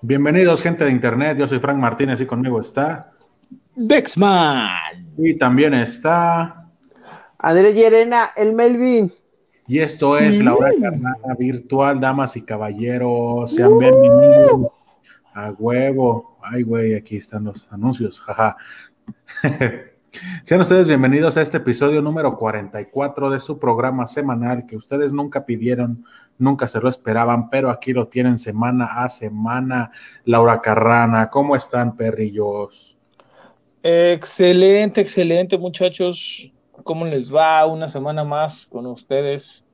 Bienvenidos, gente de internet. Yo soy Frank Martínez y conmigo está. Dexman. Y también está. Andrés Llerena, el Melvin. Y esto es la hora carnada virtual, damas y caballeros. Sean bienvenidos. A huevo. Ay, güey, aquí están los anuncios. Jaja. Sean ustedes bienvenidos a este episodio número 44 de su programa semanal que ustedes nunca pidieron, nunca se lo esperaban, pero aquí lo tienen semana a semana. Laura Carrana, ¿cómo están, perrillos? Excelente, excelente, muchachos. ¿Cómo les va? Una semana más con ustedes.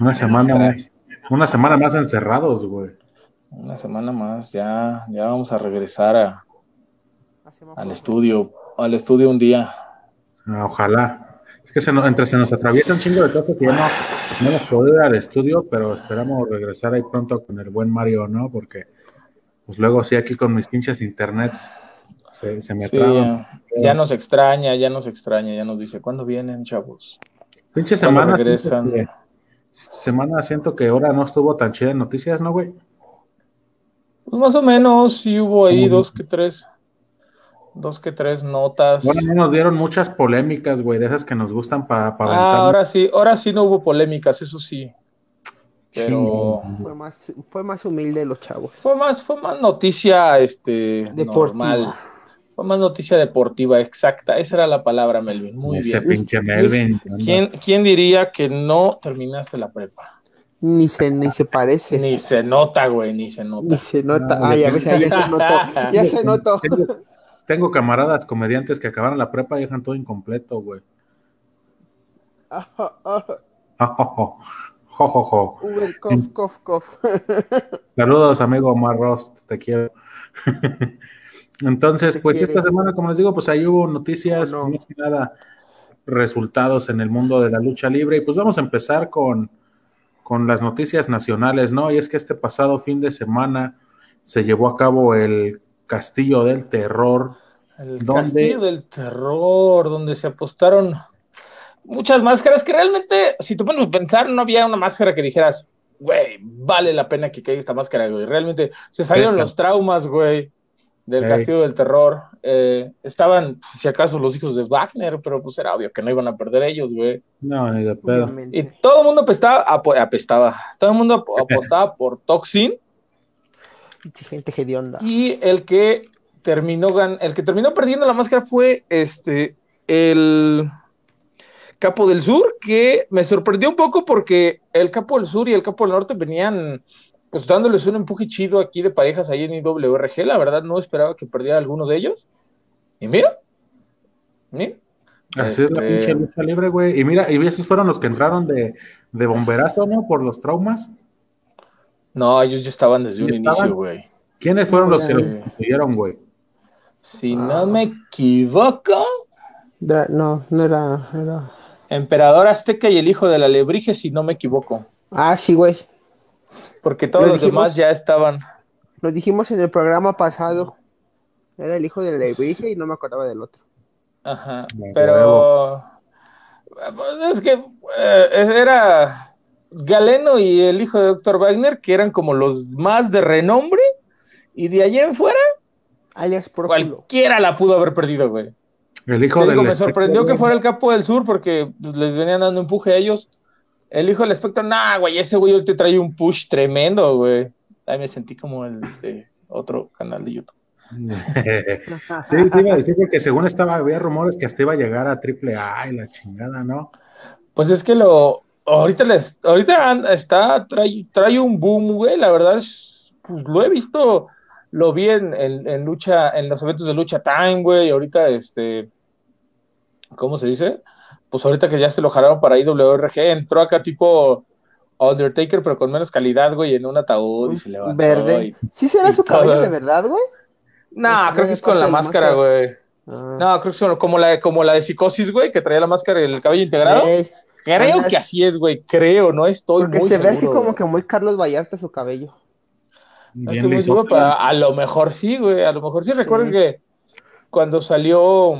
Una semana más. Una semana más encerrados, güey. Una semana más, ya, ya vamos a regresar a, al estudio, al estudio un día. Ah, ojalá. Es que se nos, entre se nos atraviesa un chingo de cosas que ya no, no hemos podido ir al estudio, pero esperamos regresar ahí pronto con el buen Mario, ¿no? Porque pues luego sí aquí con mis pinches internets se, se me Sí, ya nos extraña, ya nos extraña, ya nos dice, ¿cuándo vienen, chavos? Pinche ¿Cuándo semana. regresan? que- semana siento que ahora no estuvo tan chida en noticias, ¿no, güey? Pues más o menos, sí hubo ahí dos que tres, dos que tres notas. Bueno, no nos dieron muchas polémicas, güey, de esas que nos gustan para pa Ah, aventar. ahora sí, ahora sí no hubo polémicas, eso sí. Pero Fue más, fue más humilde los chavos. fue más, fue más noticia, este, Deportiva. normal. Fue más noticia deportiva, exacta. Esa era la palabra, Melvin. Muy Ese bien. pinche Melvin. ¿Quién, quién diría que no terminaste la prepa? Ni se, ni se parece. Ni, Ni se nota, güey, ni se nota. se nota. No, Ay, a veces ya se notó. Ya se notó. Tengo, camaradas comediantes que acabaron la prepa y dejan todo incompleto, güey. Ajá, ajá. Jo, jo, jo, jo. Uber, cof, cof, cof. Saludos, amigo Omar Rost, te quiero. Entonces, Te pues quiere. esta semana, como les digo, pues ahí hubo noticias, ¿Cómo no? más que nada resultados en el mundo de la lucha libre. Y pues vamos a empezar con, con las noticias nacionales, ¿no? Y es que este pasado fin de semana se llevó a cabo el Castillo del Terror. El ¿Dónde? castillo del terror, donde se apostaron muchas máscaras que realmente, si tú pones a pensar, no había una máscara que dijeras, güey, vale la pena que caiga esta máscara, güey. Realmente se salieron los traumas, güey, del castillo del terror. Eh, estaban, si acaso, los hijos de Wagner, pero pues era obvio que no iban a perder ellos, güey. No, ni de pedo. Y todo el mundo apestaba, apestaba, todo el mundo ap- apostaba por Toxin Pinche Gente hedionda. y el que terminó gan- el que terminó perdiendo la máscara fue este el Capo del Sur, que me sorprendió un poco porque el Capo del Sur y el Capo del Norte venían pues dándoles un empuje chido aquí de parejas ahí en IWRG, la verdad no esperaba que perdiera alguno de ellos. Y mira, mira. Así es la Este, pinche lucha libre, güey. Y mira, y esos fueron los que entraron de, de bomberazo, ¿no? Por los traumas. No, ellos ya estaban desde un inicio, güey. ¿Quiénes fueron los que los consiguieron, güey? Si Ah. no me equivoco, Dra- No, no era, era. Emperador Azteca y el hijo de la Lebrige, si no me equivoco. Ah, sí, güey. Porque todos Lo los dijimos. demás ya estaban. Lo dijimos en el programa pasado. Era el hijo de la Lebrige y no me acordaba del otro. Ajá. Pero. pues, Es que eh, era Galeno y el hijo de Dr. Wagner, que eran como los más de renombre. Y de allá en fuera, Alias Próculo. cualquiera la pudo haber perdido, güey. El hijo del digo, me sorprendió que fuera el capo del sur porque pues, les venían dando empuje a ellos. El hijo del espectro, nah, güey, ese güey te trae un push tremendo, güey. Ahí me sentí como el de otro canal de YouTube. sí, te iba a decir porque según estaba, había rumores que hasta iba a llegar a triple A y la chingada, ¿no? Pues es que lo, ahorita les, ahorita anda- está, trae, trae un boom, güey, la verdad es, pues lo he visto, lo vi en, en, en lucha, en los eventos de lucha time, güey, ahorita, este, ¿cómo se dice? Pues ahorita que ya se lo jalaron para IWRG, entró acá tipo Undertaker, pero con menos calidad, güey, en un ataúd y se levantó. Verde. y- ¿Sí será su todo. cabello de verdad, güey? No, creo que es con la máscara, máscara. güey. Ah. No, creo que son como la, como la de psicosis, güey, que traía la máscara y el cabello integrado. Creo que así es, güey. Creo, no estoy porque muy se ve así como que muy Carlos Vallarta su cabello. No Bien estoy muy le seguro, hizo- pero a lo mejor sí, güey. A lo mejor sí. Sí. Recuerden que cuando salió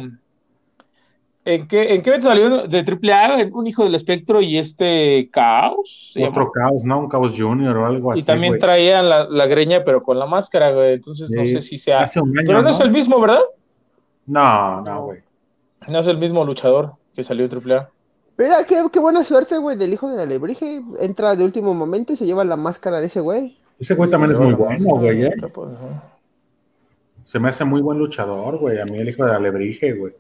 ¿En qué, ¿En qué evento salió de AAA? Un hijo del espectro y este Caos. Otro caos, ¿no? Un caos junior o algo así. Y también güey. traían la, la greña, pero con la máscara, güey. Entonces no sé si sea. Hace un año. Pero no, ¿no? es el mismo, ¿verdad? No, no, güey. No es el mismo luchador que salió de AAA. Mira, qué, qué buena suerte, güey, del hijo de la lebrige. Entra de último momento y se lleva la máscara de ese güey. Ese güey también es muy bueno, güey, ¿eh? Se me hace muy buen luchador, güey. A mí el hijo de Alebrije, güey.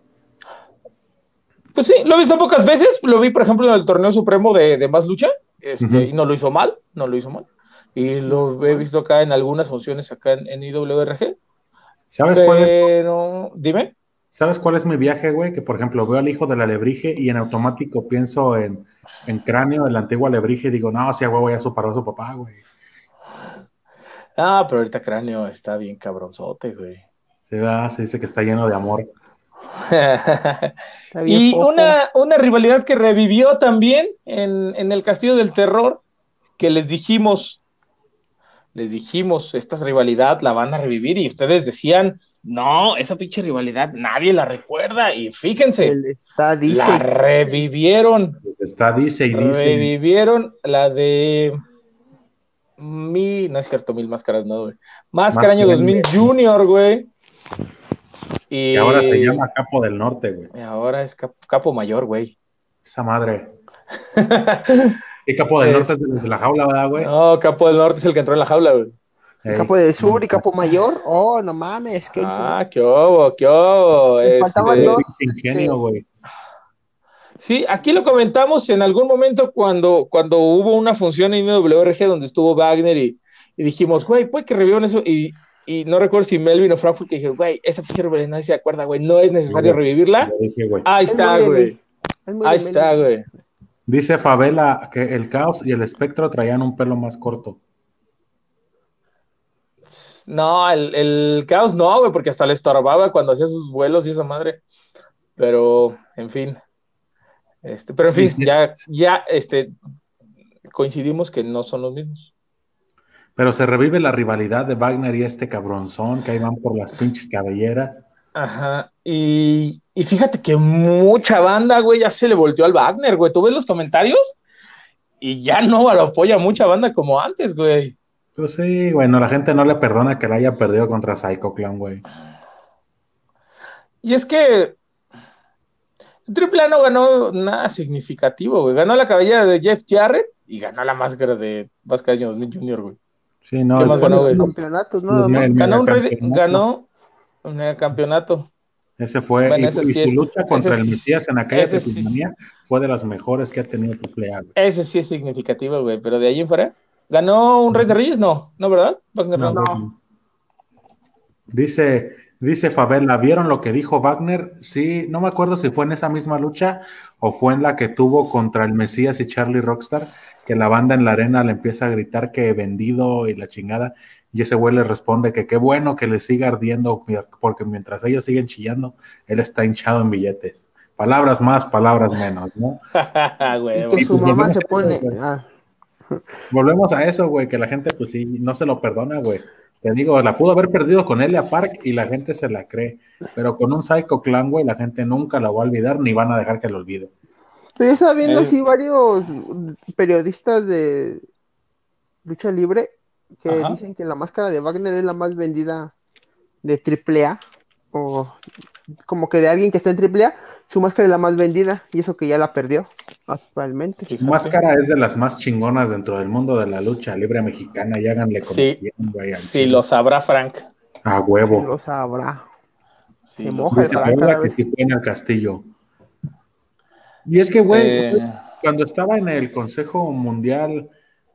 Pues sí, lo he visto pocas veces. Lo vi, por ejemplo, en el torneo supremo de, de Más Lucha. Este. Y no lo hizo mal. No lo hizo mal. Y lo he visto acá en algunas funciones acá en, en IWRG. ¿Sabes cuál es? Pero, dime. ¿Sabes cuál es mi viaje, güey? Que por ejemplo veo al hijo del alebrije y en automático pienso en, en cráneo, el antiguo alebrije, y digo, no, si a huevo ya superó a su papá, güey. Ah, pero ahorita Cráneo está bien cabronzote, güey. Se, va, se dice que está lleno de amor. Está bien y una, una rivalidad que revivió también en, en el Castillo del Terror, que les dijimos, les dijimos, esta rivalidad la van a revivir y ustedes decían, no, esa pinche rivalidad nadie la recuerda y fíjense, Se le está, dice. la revivieron, está, dice y dice. revivieron la de mi, no es cierto, mil máscaras, no, güey. Máscara año Máscara 2000 Junior, güey. Y, Y ahora se llama Capo del Norte, güey. y ahora es cap- capo mayor, güey. Esa madre. Y Capo del. Norte es de la jaula, ¿verdad, güey? No, Capo del Norte es el que entró en la jaula, güey. Capo del Sur y Capo Mayor. Oh, no mames. Que Ah, qué obo, qué obo. Este, faltaban dos. Ingenio, güey. Sí, aquí lo comentamos en algún momento cuando, cuando hubo una función en WRG donde estuvo Wagner y, y dijimos, güey, puede que revivan eso. Y, y no recuerdo si Melvin o Frankfurt que dijeron, güey, esa pinche rivalidad nadie se acuerda, güey, no es necesario Sí, revivirla. Lo dije, güey. Ahí Es está, güey. Es Ahí está, güey. Dice Favela que el caos y el espectro traían un pelo más corto. No, el, el caos no, güey, porque hasta le estorbaba cuando hacía sus vuelos y esa madre. Pero, en fin. Este, pero en fin, ya, ya este, coincidimos que no son los mismos. Pero se revive la rivalidad de Wagner y este cabronzón que ahí van por las pinches cabelleras. Ajá. Y, y fíjate que mucha banda, güey, ya se le volteó al Wagner, güey. ¿Tú ves los comentarios? Y ya no lo apoya mucha banda como antes, güey. Pues sí, bueno, la gente no le perdona que la haya perdido contra Psycho Clown, güey. Y es que Triple A no ganó nada significativo, güey. Ganó la cabellera de Jeff Jarrett y ganó la máscara de Año 2000 Junior, güey. Sí, no, ¿Qué el- más ganó, güey? Campeonatos, más. me- Ganó un, rey ganó un campeonato. Ese fue, Bueno, y, ese y sí su es- lucha contra ese el sí- Mesías en aquella sí- fue de las mejores que ha tenido Triple A, güey. Ese sí es significativo, güey. Pero de ahí en fuera, ¿ganó un Rey de Reyes? No, ¿no, verdad? Wagner no. No, No. güey. Dice, dice Favela, ¿vieron lo que dijo Wagner? Sí, no me acuerdo si fue en esa misma lucha o fue en la que tuvo contra el Mesías y Charlie Rockstar, que la banda en la arena le empieza a gritar que vendido y la chingada, y ese güey le responde que qué bueno que le siga ardiendo, porque mientras ellos siguen chillando, él está hinchado en billetes. Palabras más, palabras menos, ¿no? Güey, Y que Sí, su pues, mamá se pone. ah, Volvemos a eso, güey, que la gente, pues sí, no se lo perdona, güey. Te digo, la pudo haber perdido con Elia Park y la gente se la cree. Pero con un Psycho Clan, güey, la gente nunca la va a olvidar ni van a dejar que lo olvide. Pero yo estaba viendo Eh. así varios periodistas de lucha libre que Ajá. dicen que la máscara de Wagner es la más vendida de AAA o como que de alguien que está en AAA, su máscara es la más vendida y eso que ya la perdió actualmente. Su máscara es de las más chingonas dentro del mundo de la lucha libre mexicana y háganle como Sí. quieran, güey. al Sí, lo sabrá Frank. A huevo. Lo sabrá. Sí, Se moja el cada que vez. sí fue en el castillo. Y es que, güey, Eh, cuando estaba en el Consejo Mundial,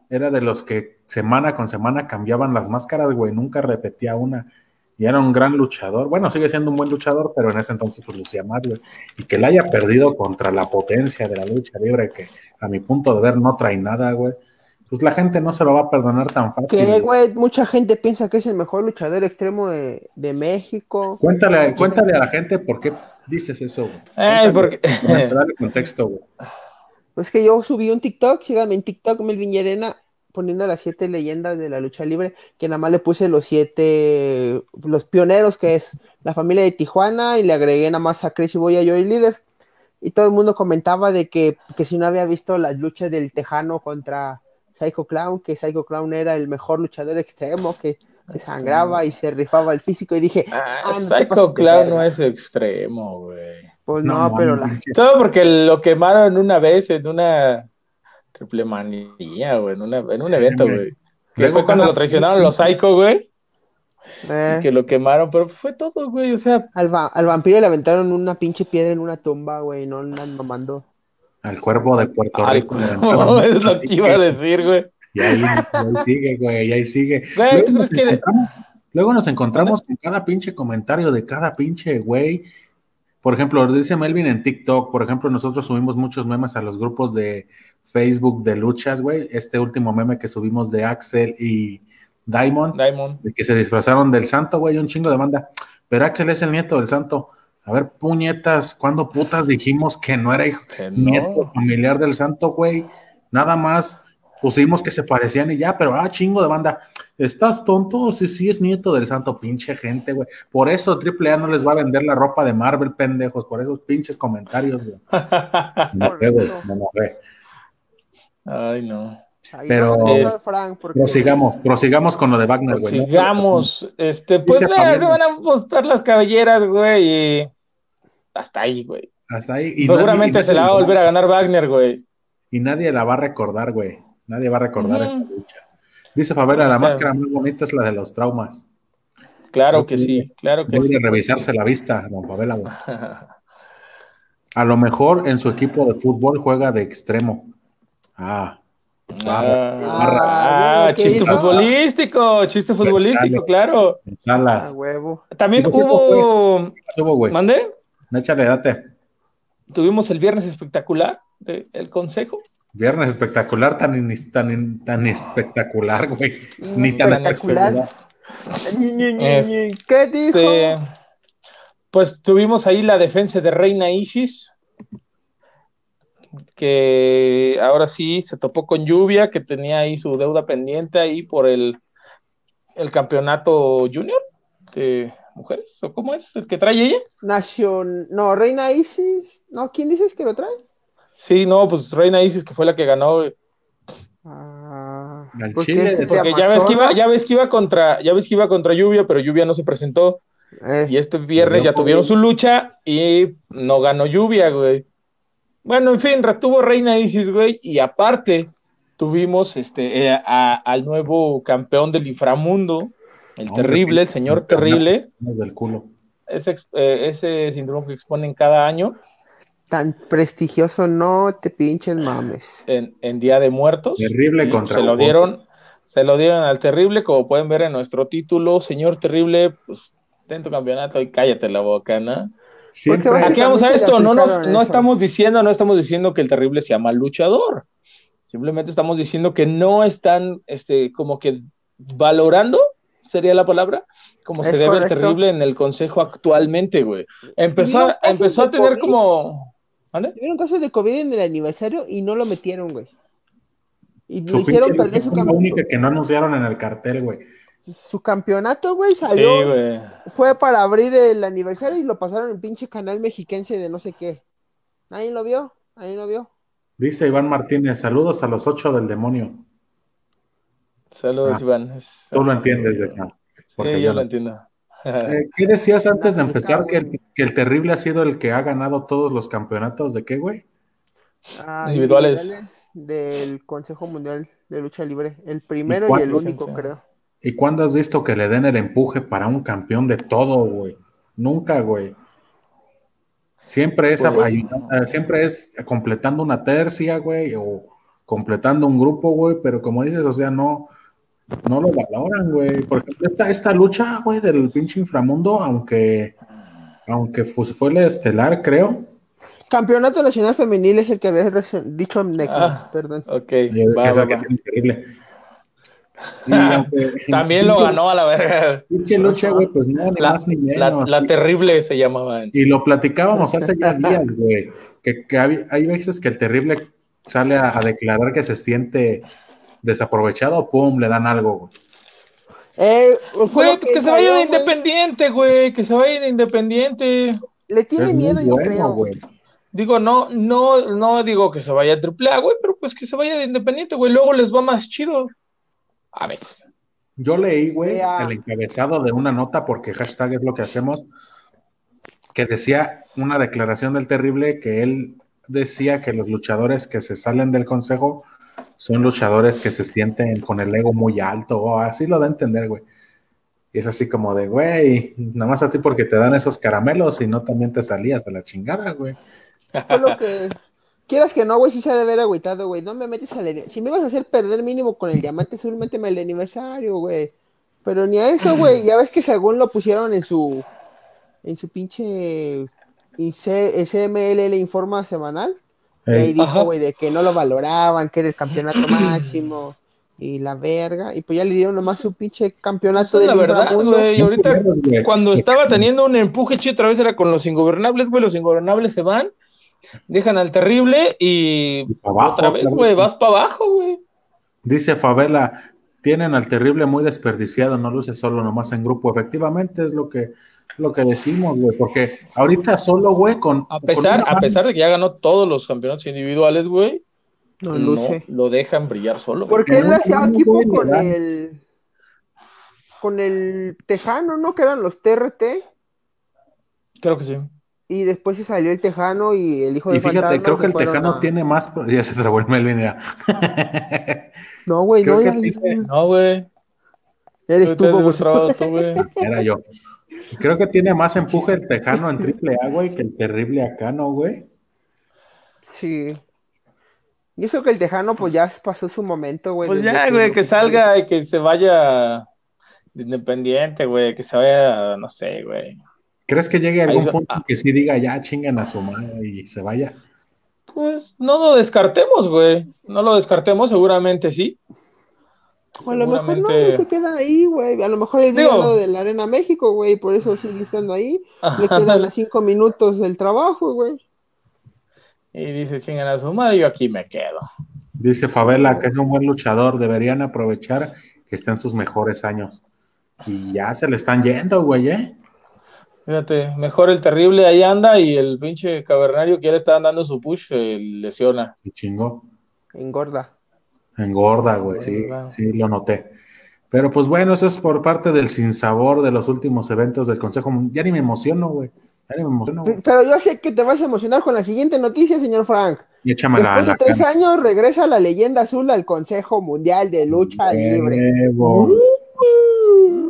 era de los que semana con semana cambiaban las máscaras, güey, nunca repetía una. Y era un gran luchador. Bueno, sigue siendo un buen luchador, pero en ese entonces pues lucía más, güey. Y que la haya perdido contra la potencia de la lucha libre, que a mi punto de ver no trae nada, güey. Pues la gente no se lo va a perdonar tan fácil. Que, güey. mucha gente piensa que es el mejor luchador extremo de, de México. Cuéntale, cuéntale a la gente por qué dices eso, güey. eh, porque... Dale contexto, güey. Pues que yo subí un TikTok, síganme en TikTok, Melvin Llerena, poniendo las siete leyendas de la lucha libre, que nada más le puse los siete, los pioneros, que es la familia de Tijuana, y le agregué nada más a Chris y Boya Joy Líder. y todo el mundo comentaba de que, que si no había visto las luchas del Tejano contra Psycho Clown, que Psycho Clown era el mejor luchador extremo, que se sangraba y se rifaba el físico y dije, Ah, Ah, no Psycho Clown no es extremo, güey. pues no, No, pero la, Todo porque lo quemaron una vez en una triple manía, güey, en, una- en un evento, güey. Que Luego fue cuando lo traicionaron los Psycho, güey, eh, que lo quemaron, pero fue todo, güey, o sea, al, va- al vampiro le aventaron una pinche piedra en una tumba, güey, no andan mamando. Al cuervo de Puerto al Rico. cuervo, es lo que iba a decir, güey. Y ahí, y ahí sigue, güey, y ahí sigue. Güey, Luego ¿tú nos, crees que- luego nos encontramos con cada pinche comentario de cada pinche güey. Por ejemplo, dice Melvin en TikTok, por ejemplo, nosotros subimos muchos memes a los grupos de Facebook de luchas, güey. Este último meme que subimos de Axel y Diamond, Diamond. de que se disfrazaron del santo, güey, un chingo de banda. Pero Axel es el nieto del santo. A ver, puñetas, ¿cuándo putas dijimos que no era hijo? Que nieto familiar del santo, güey. Nada más pusimos que se parecían y ya, pero ah, chingo de banda. ¿Estás tonto? Sí, sí, es nieto del santo, pinche gente, güey. Por eso AAA no les va a vender la ropa de Marvel, pendejos, por esos pinches comentarios, güey. Me me enojé. Ay, no. Ahí Pero- no, Eh, no, Frank, porque- Prosigamos, prosigamos con lo de Wagner, güey. ¿no? Sigamos, este, pues Dice se van a postar las cabelleras, güey, y hasta ahí, güey. Hasta ahí. Y Seguramente nadie- se la va a volver a ganar Wagner, güey. Y nadie la va a recordar, güey. Nadie va a recordar esta lucha. Dice Favela, la Claro. máscara más bonita es la de los traumas. Claro que sí, claro que Voy sí. a revisarse la vista, don Favela, güey. A lo mejor en su equipo de fútbol juega de extremo. Ah, Ah, ah, ¿qué chiste hizo? futbolístico, chiste futbolístico, claro. Huevo. También ¿Y por qué hubo, güey. ¿mandé? Échale, date. Tuvimos el viernes espectacular del consejo. Viernes espectacular, tan, in- tan, in- tan espectacular, güey. Ni tan Espectacular. espectacular. Ñi, ñi, ñi, Es- ñi. ¿Qué dijo? Este, pues tuvimos ahí la defensa de Reina Isis, que ahora sí se topó con lluvia, que tenía ahí su deuda pendiente ahí por el, el campeonato junior de mujeres, ¿o cómo es? ¿El que trae ella? Nación... No, Reina Isis. No, ¿quién dices que lo trae? Sí, no, pues Reina Isis, que fue la que ganó, Ah, porque es porque ya ves que iba, ya ves que iba contra, ya ves que iba contra lluvia, pero lluvia no se presentó. Eh, Y este viernes ya tuvieron su lucha y no ganó lluvia, güey. Bueno, en fin, retuvo Reina Isis, güey, y aparte tuvimos este eh, a- al nuevo campeón del inframundo, el terrible, el señor terrible, Nos del culo. ese, eh, ese síndrome que exponen cada año tan prestigioso, no te pinches mames. en, en Día de Muertos. Terrible contra se lo dieron, se lo dieron al terrible, como pueden ver en nuestro título, señor terrible, pues ten tu campeonato y cállate la boca, ¿no? Porque Aquí vamos a esto, no, nos- no estamos diciendo, no estamos diciendo que el terrible sea mal luchador. Simplemente estamos diciendo que no están, este, como que valorando, sería la palabra, como Es se debe el correcto. terrible en el consejo actualmente, güey. Empezó, empezó a de tener COVID. como, ¿vale? Tuvieron casos de COVID en el aniversario y no lo metieron, güey. Y lo hicieron perder su, fue la única que no anunciaron en el cartel, güey. Su campeonato, güey. Sí, Salió, güey. fue para abrir el aniversario y lo pasaron en pinche canal mexiquense de no sé qué. Nadie lo vio, nadie lo vio. Dice Iván Martínez, saludos a los ocho del demonio. Saludos, Ah, Iván. Tú lo entiendes, de acá. porque Sí, yo lo entiendo. Eh, ¿Qué decías antes de Gracias, empezar? Que el, cabrón. que el terrible ha sido el que ha ganado todos los campeonatos de qué, güey? Ah, Individuales. del Consejo Mundial de Lucha Libre. El primero ¿Y el único, creo. ¿Y cuándo has visto que le den el empuje para un campeón de todo, güey? Nunca, güey. Siempre es, Pues- ayudando- siempre es completando una tercia, güey, o completando un grupo, güey, pero como dices, o sea, no, no lo valoran, güey. Por ejemplo, esta, esta lucha, güey, del pinche inframundo, aunque, aunque fu- fue el estelar, creo, Campeonato Nacional Femenil es el que había reaccion- dicho Nexo, Ah. perdón. Ok, va, va, va. terrible. Y aunque- También lo ganó a la verga. Pinche lucha, güey, pues no, ni La, más ni la, menos. la terrible se llamaba. Y lo platicábamos hace ya días, güey. Que, que hay, hay veces que el terrible sale a, a declarar que se siente desaprovechado, pum, le dan algo, güey. Eh, Güey, que se vaya de independiente, güey. Que se vaya de independiente. Le tiene Es miedo, yo bueno, creo. güey. Digo, no, no, no digo que se vaya a AAA, güey, pero pues que se vaya de Independiente, güey. Luego les va más chido. A veces. Yo leí, güey, el encabezado de una nota, porque hashtag es lo que hacemos, que decía una declaración del terrible que él decía que los luchadores que se salen del consejo son luchadores que se sienten con el ego muy alto, o así lo da a entender, güey. Y es así como de, güey, nada más a ti porque te dan esos caramelos y no también te salías de la chingada, güey. Solo que quieras que no, güey, sí se ha de haber agüitado, güey. No me metes al Si me ibas a hacer perder mínimo con el diamante azul, méteme el aniversario, güey. Pero ni a eso, güey. Ya ves que según lo pusieron en su en su pinche IC CMLL informa semanal. Y ahí dijo, güey, de que no lo valoraban, que era el campeonato máximo y la verga. Y pues ya le dieron nomás su pinche campeonato del la verdad, güey. Y ahorita, cuando estaba teniendo un empuje chido otra vez era con los ingobernables, güey. Los ingobernables se van, dejan al terrible y Y pa' abajo, otra vez, claro. güey, vas para abajo, güey. Dice Favela, tienen al terrible muy desperdiciado, no luce solo nomás en grupo. Efectivamente es lo que, lo que decimos, güey, porque ahorita solo, güey, con... A pesar, a pesar de que ya ganó todos los campeonatos individuales, güey, No no, luce. lo dejan brillar solo. Porque él hacía no, equipo con el con el Tejano, ¿no? Que eran los TRT. Creo que sí. Y después se salió el Tejano y el hijo de Y fíjate, Fantasma creo que el Tejano a- tiene más... Ya se trabó el Melvin, ya. No, güey, creo no, que ya, tiene- No, güey. eres tú, güey. Era yo. Creo que tiene más empuje el Tejano en triple A, güey, que el terrible acá, ¿no, güey? Sí. Y eso que el Tejano, pues ya pasó su momento, güey. Pues ya, güey, que salga y que se vaya de independiente, güey, que se vaya, no sé, güey. ¿Crees que llegue a algún punto ah. que sí diga ya chingan a su madre y se vaya? Pues no lo descartemos, güey. No lo descartemos, seguramente sí. A lo mejor no, no se queda ahí, güey. A lo mejor el Digo- día de la Arena México, güey, por eso sigue estando ahí. Le quedan a cinco minutos del trabajo, güey. Y dice, chingan a su madre, yo aquí me quedo. Dice Favela que es un buen luchador, deberían aprovechar que está en sus mejores años. Y ya se le están yendo, güey, ¿eh? Fíjate, mejor el terrible ahí anda y el pinche cavernario que ya le estaban dando su push eh, lesiona. Y chingó. Engorda. Engorda, güey, sí, sí, lo noté. Pero pues bueno, eso es por parte del sinsabor de los últimos eventos del Consejo. Mun- Ya ni me emociono, güey. Ya ni me emociono. güey. Pero yo sé que te vas a emocionar con la siguiente noticia, señor Frank. Y échamela a Después de la tres cara. años regresa la leyenda azul al Consejo Mundial de Lucha Libre.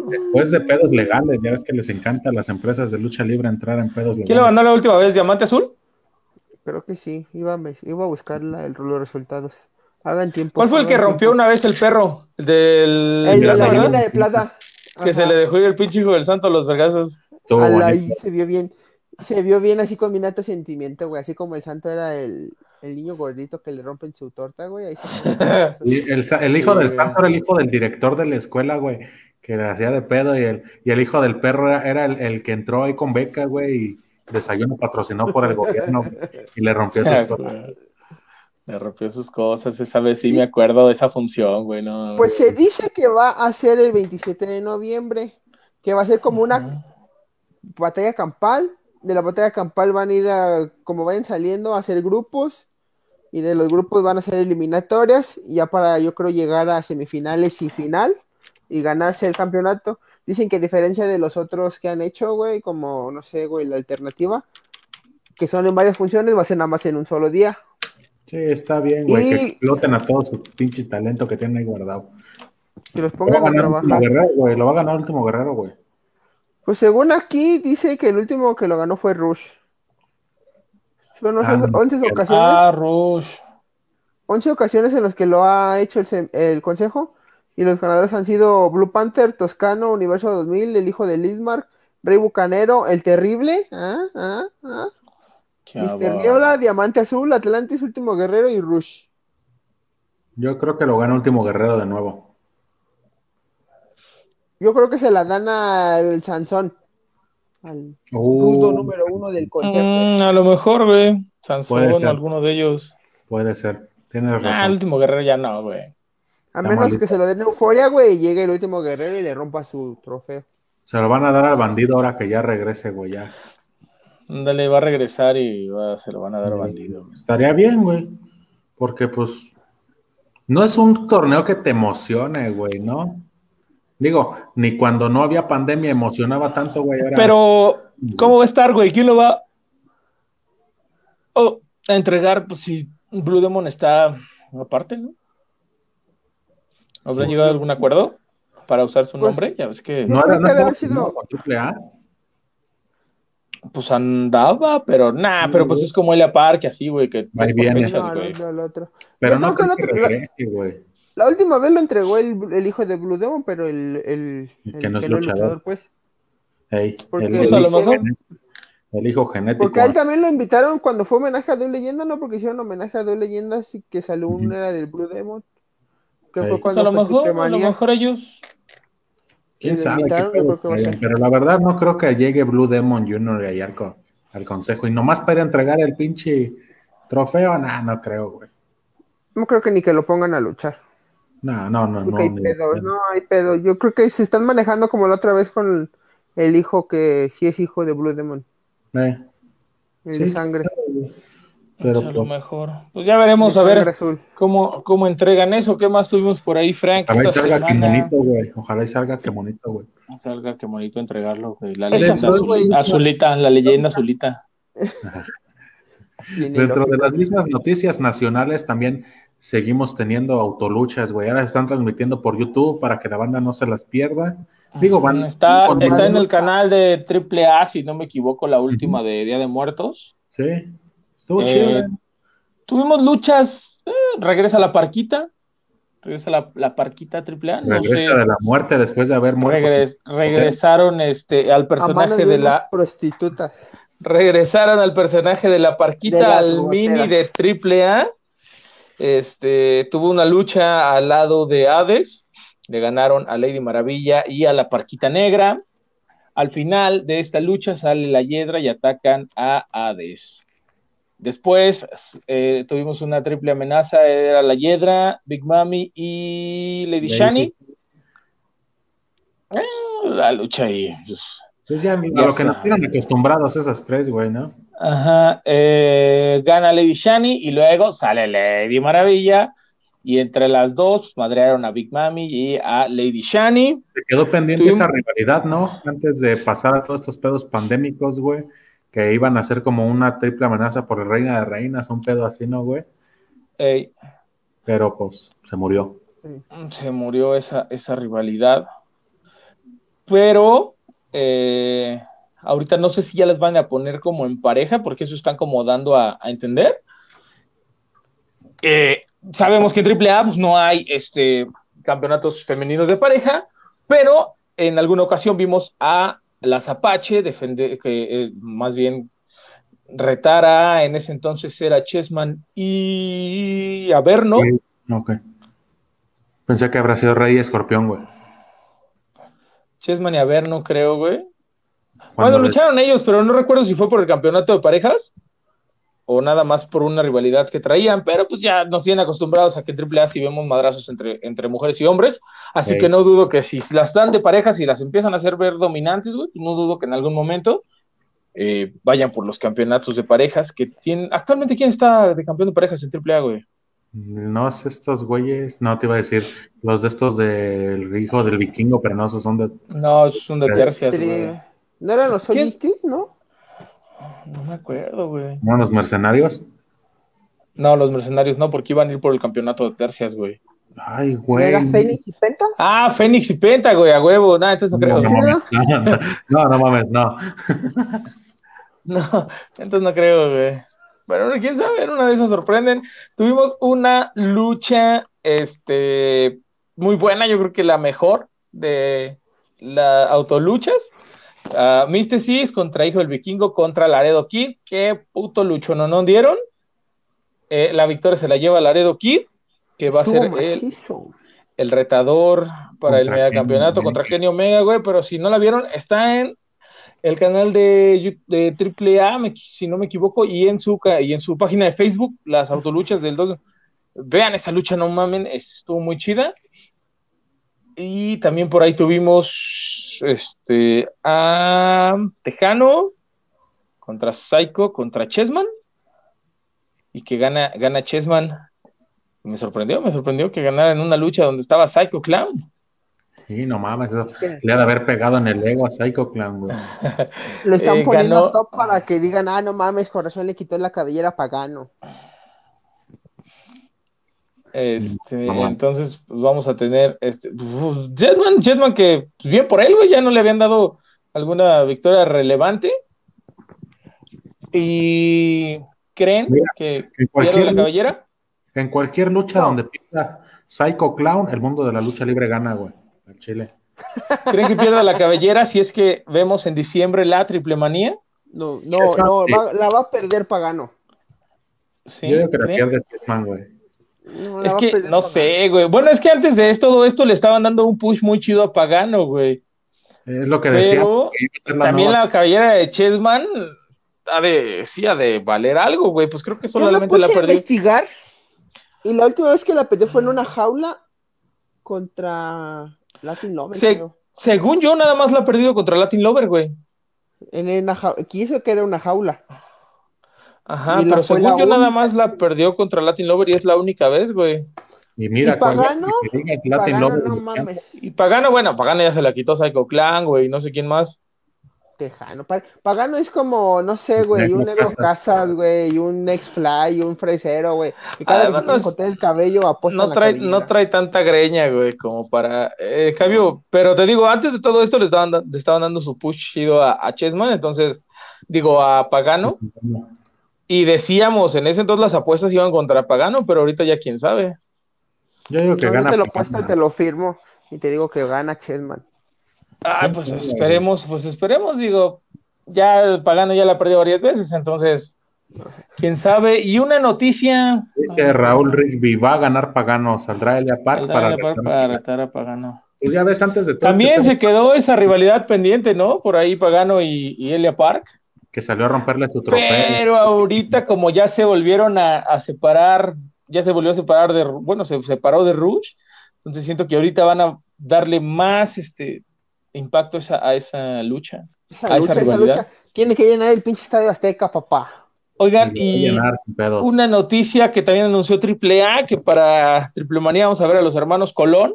Después de pedos legales, ya ves que les encanta a las empresas de lucha libre entrar en pedos ¿Quién lo legales. ganó la última vez? ¿Diamante Azul? Creo que sí, iba a, iba a buscar la- el- los resultados. Hagan tiempo. ¿Cuál fue el que rompió tiempo. una vez el perro? El del... El de la ¿no? de plata. Que se le dejó ir el pinche hijo del santo a los vergazos. Ahí se vio bien. Se vio bien así con Minato Sentimiento, güey. Así como el santo era el, el niño gordito que le rompen su torta, güey. Ahí se el, el hijo Sí, del santo era el hijo del director de la escuela, güey, que le hacía de pedo, y el, y el hijo del perro era, era el, el que entró ahí con beca, güey, y desayuno patrocinado por el gobierno, y le rompió sus cosas. Le rompió sus cosas, esa vez sí, me acuerdo de esa función, güey, no. Pues se dice que va a ser el 27 de noviembre, que va a ser como una batalla campal. De la batalla campal van a ir a, como vayan saliendo, a hacer grupos. Y de los grupos van a ser eliminatorias. Ya para, yo creo, llegar a semifinales y final. Y ganarse el campeonato. Dicen que a diferencia de los otros que han hecho, güey, como, no sé, güey, la alternativa. Que son en varias funciones, va a ser nada más en un solo día. Sí, está bien, güey, que exploten a todo su pinche talento que tienen ahí guardado. Que los Lo va a pongan a ganar Último trabajar. Guerrero, güey, lo va a ganar Último Guerrero, güey. Pues según aquí dice que el último que lo ganó fue Rush. Son Ah, 11, 11 qué- ocasiones, Ah, Rush. 11 ocasiones en las que lo ha hecho el, el consejo y los ganadores han sido Blue Panther, Toscano, Universo 2000, el hijo de Lismark, Rey Bucanero, el Terrible, ah, ah, ah, bárbaro. Niebla, Diamante Azul, Atlantis, Último Guerrero y Rush. Yo creo que lo gana Último Guerrero de nuevo. Yo creo que se la dan al Sansón, al Uh, rudo número uno del consejo. Mm, a lo mejor, güey. Sansón, alguno de ellos. Puede ser, tienes Ah, el razón. último guerrero ya no, güey. A menos que se lo den a Euforia, güey, y llegue el Último Guerrero y le rompa su trofeo. Se lo van a dar al bandido ahora que ya regrese, güey, ya. Ándale, va a regresar y va- se lo van a dar bandido. Estaría bien, güey. Porque, pues, no es un torneo que te emocione, güey, ¿no? Digo, ni cuando no había pandemia emocionaba tanto, güey. Pero, ¿cómo va a estar, güey? ¿Quién lo va oh, a entregar? Pues si Blue Demon está aparte, ¿no? ¿Habrán Pues llegado a algún acuerdo para usar su Pues, nombre? Ya ves que no creo no sido- A. pues andaba, pero nada, pero pues es como Elia Park, así, güey, que por viene. fechas, No, güey. no, otro. Pero no creo que el regrese, güey. La última vez lo entregó el, el hijo de Blue Demon, pero el, el, El el que no es luchador. pues. Ey, Porque el, Pues el hijo mejor- el hijo genético. Porque a él también lo invitaron cuando fue homenaje a dos leyendas, ¿no? Porque hicieron homenaje a dos leyendas y que salió una era del Blue Demon. Que Sí. fue Pues cuando a lo mejor, a lo mejor ellos ¿Quién sabe? qué pedo que. Pero la verdad no creo que llegue Blue Demon Jr. ahí al, co- al consejo. Y nomás para entregar el pinche trofeo, nah, no creo, güey. No creo que ni que lo pongan a luchar. No, no, no, no. Hay pedo, no hay pedo. Yo creo que se están manejando como la otra vez con el, hijo que sí es hijo de Blue Demon, Eh, el Sí. de sangre. Pero pues, a lo pues, mejor. Pues ya veremos a ver cómo, cómo entregan eso. ¿Qué más tuvimos por ahí, Frank? ojalá y salga que bonito, güey. Ojalá y salga que bonito, güey. Salga, qué bonito entregarlo, güey. La leyenda azul, güey. azulita, azulita, la leyenda azulita. Dentro de las mismas noticias nacionales también seguimos teniendo autoluchas, güey. Ahora se están transmitiendo por YouTube para que la banda no se las pierda. Digo, van- Está, está en el canal de AAA, si no me equivoco, la última de Día de Muertos. Sí, estuvo Eh, chido. Tuvimos luchas, eh, regresa la parquita, regresa la, la parquita AAA, no Regresa sé, de la muerte después de haber muerto. regres- regresaron este al personaje de la prostitutas. regresaron al personaje de la parquita De al mini goteras. de triple A. Este tuvo una lucha al lado de Hades. Le ganaron a Lady Maravilla y a la parquita negra. Al final de esta lucha sale la Hiedra y atacan a Hades. Después eh, tuvimos una triple amenaza, era la Hiedra, Big Mami y Lady. Shani. Eh, la lucha ahí, pues, Pues ya, a Ya lo que nos tienen acostumbrados esas tres, güey, ¿no? Ajá, eh, gana Lady Shani y luego sale Lady Maravilla y entre las dos madrearon a Big Mami y a Lady Shani. Se quedó pendiente esa rivalidad, ¿no? Antes de pasar a todos estos pedos pandémicos, güey, que iban a ser como una triple amenaza por el Reina de Reinas, un pedo así, ¿no, güey? Pero pues se murió. se murió esa, esa rivalidad. Pero eh, ahorita no sé si ya las van a poner como en pareja, porque eso están como dando a, a entender. Eh, sabemos que en AAA pues, no hay este, campeonatos femeninos de pareja, pero en alguna ocasión vimos a las Apache defender, que eh, más bien retara, en ese entonces era Chessman y Averno. Ok. Pensé que habrá sido Rey y Escorpión, güey. Chessman y Averno, creo, güey. Cuando Bueno, lucharon ellos, pero no recuerdo si fue por el campeonato de parejas o nada más por una rivalidad que traían, pero pues ya nos tienen acostumbrados a que en AAA sí vemos madrazos entre, entre mujeres y hombres, así que no dudo que si las dan de parejas y las empiezan a hacer ver dominantes, güey, no dudo que en algún momento eh, vayan por los campeonatos de parejas que tienen. Actualmente, ¿quién está de campeón de parejas en AAA, güey? No es estos güeyes, no te iba a decir, los de estos del hijo del vikingo, pero no, esos son de. No, son de tercias, güey. ¿No eran los. Solid no? No me acuerdo, güey. ¿No los mercenarios? No, los mercenarios no, porque iban a ir por el campeonato de tercias, güey. Ay, ¿No güey. era Fénix y Penta? Ah, Fénix y Penta, güey, a huevo. Nah, entonces no creo. No, no, mames, no, no, no mames, no. No, entonces no creo, güey. Pero quién sabe, en una de esas sorprenden. Tuvimos una lucha, este, muy buena, yo creo que la mejor de las autoluchas. Uh, Místesis contra Hijo del Vikingo contra Laredo Kid. Qué puto lucho no nos dieron. Eh, la victoria se la lleva Laredo Kid, que va Estuvo a ser el, macizo. el retador para el Contra megacampeonato Kenny contra. Kenny Omega, güey, pero si no la vieron, está en el canal de, de AAA, me- si no me equivoco, y en su y en su página de Facebook, las autoluchas del 2. Vean esa lucha, no mamen, estuvo muy chida. Y también por ahí tuvimos este a Tejano contra Psycho, contra Chessman, y que gana, gana Chessman. Me sorprendió, me sorprendió que ganara en una lucha donde estaba Psycho Clown. Sí, no mames, eso le ha de haber pegado en el ego a Psycho Clown, güey. Lo están Eh, poniendo ganó- top para que digan, ah, no mames, corazón le quitó la cabellera a Pagano. Este, entonces, pues vamos a tener este uf, Jetman, Jetman que pues, bien por él, güey, ya no le habían dado alguna victoria relevante. Y creen Mira, que En cualquier, la cabellera. en cualquier lucha No. donde pierda Psycho Clown, el mundo de la lucha libre gana, güey. Chile. ¿Creen que pierda la cabellera si es que vemos en diciembre la triple manía? No, no, no, va- la va a perder Pagano. Sí, Yo digo que la pierde Chessman, güey. No, la Es que no sé, güey. Bueno, es que antes de esto, todo esto le estaban dando un push muy chido a Pagano, güey. Es lo que decía. Pero la también nueva- la cabellera de Chessman ha de, sí, ha de valer algo, güey. Pues creo que Yo la solamente la puse a perdió. investigar y la última vez que la perdió fue en una jaula contra Latin Lover, Se- creo. Según yo, nada más la ha perdido contra Latin Lover, güey. En una jaula, quiso que era una jaula. Ajá, pero según yo, nada más la perdió contra Latin Lover y es la única vez, güey. Y mira, ¿Y Pagano? cuando- Latin Pagano, Lover, no mames. Y Pagano, bueno, Pagano ya se la quitó Psycho Clan, güey, y no sé quién más. Tejano. Pa- Pagano es como, no sé, güey, un Negro Casas. güey, y un next fly, y un fresero, güey. Y cada vez Además, que no el cabello apuesta No la trae, no trae tanta greña, güey, como para. Eh, cambio, pero te digo, antes de todo esto le estaban, da- le estaban dando su push chido a, a Chessman, entonces, digo, a Pagano. Y decíamos, en ese entonces las apuestas iban contra Pagano, pero ahorita ya quién sabe. Yo digo que No, yo gana. te lo Pagano. puesto y te lo firmo. Y te digo que gana Chessman. Ah, pues esperemos, pues esperemos, digo, ya el Pagano ya la perdió varias veces, entonces, quién sabe. Y una noticia. Dice Raúl Rigby, va a ganar Pagano, saldrá Elia Park Saldrá para, para retar a Pagano. Pues ya ves, antes de todo También este se quedó esa rivalidad pendiente, ¿no? Por ahí Pagano y, y Elia Park. Que salió a romperle su trofeo. Pero ahorita, como ya se volvieron a, a separar, ya se volvió a separar de, bueno, se separó de Rush, entonces siento que ahorita van a darle más este impacto a esa, a esa lucha. Esa A esa lucha, esa lucha. Tiene que llenar el pinche estadio Azteca, papá. Oigan, Y a una noticia que también anunció AAA, que para Triple Manía vamos a ver a los hermanos Colón,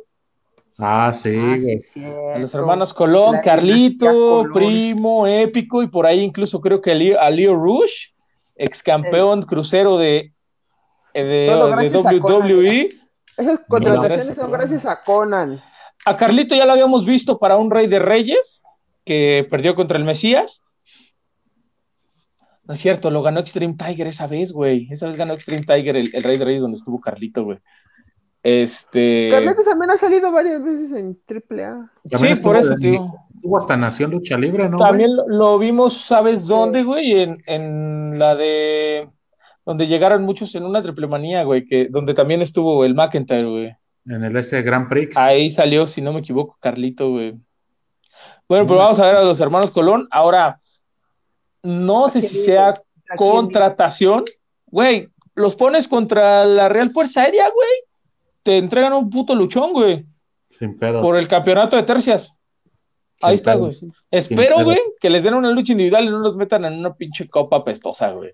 Ah, sí, Ah, a los hermanos Colón, La Carlito, Colón. Primo, Épico, y por ahí incluso creo que a Leo, a Leo Rush, ex campeón crucero de, de, Todo de WWE. Esas contrataciones gracias. son gracias a Conan. A Carlito ya lo habíamos visto para un Rey de Reyes, que perdió contra el Mesías. No es cierto, lo ganó Extreme Tiger esa vez, güey. Esa vez ganó Extreme Tiger el, el Rey de Reyes donde estuvo Carlito, güey. Este. Carleto también ha salido varias veces en AAA. También Sí, por estuvo eso, tío. Estuvo hasta Nación Lucha Libre, ¿no? También lo, lo vimos, ¿sabes Sí. dónde, güey? En, en la de. Donde llegaron muchos en una triple manía, güey, que, donde también estuvo el McIntyre, güey. En el S Grand Prix. Ahí salió, si no me equivoco, Carlito, güey. Bueno, Mm. pero vamos a ver a los hermanos Colón. Ahora, no sé si sea contratación. Güey, los pones contra la Real Fuerza Aérea, güey. Te entregan un puto luchón, güey. Sin pedos. Por el campeonato de tercias. Ahí está, güey. Espero, güey, que les den una lucha individual y no los metan en una pinche copa pestosa, güey.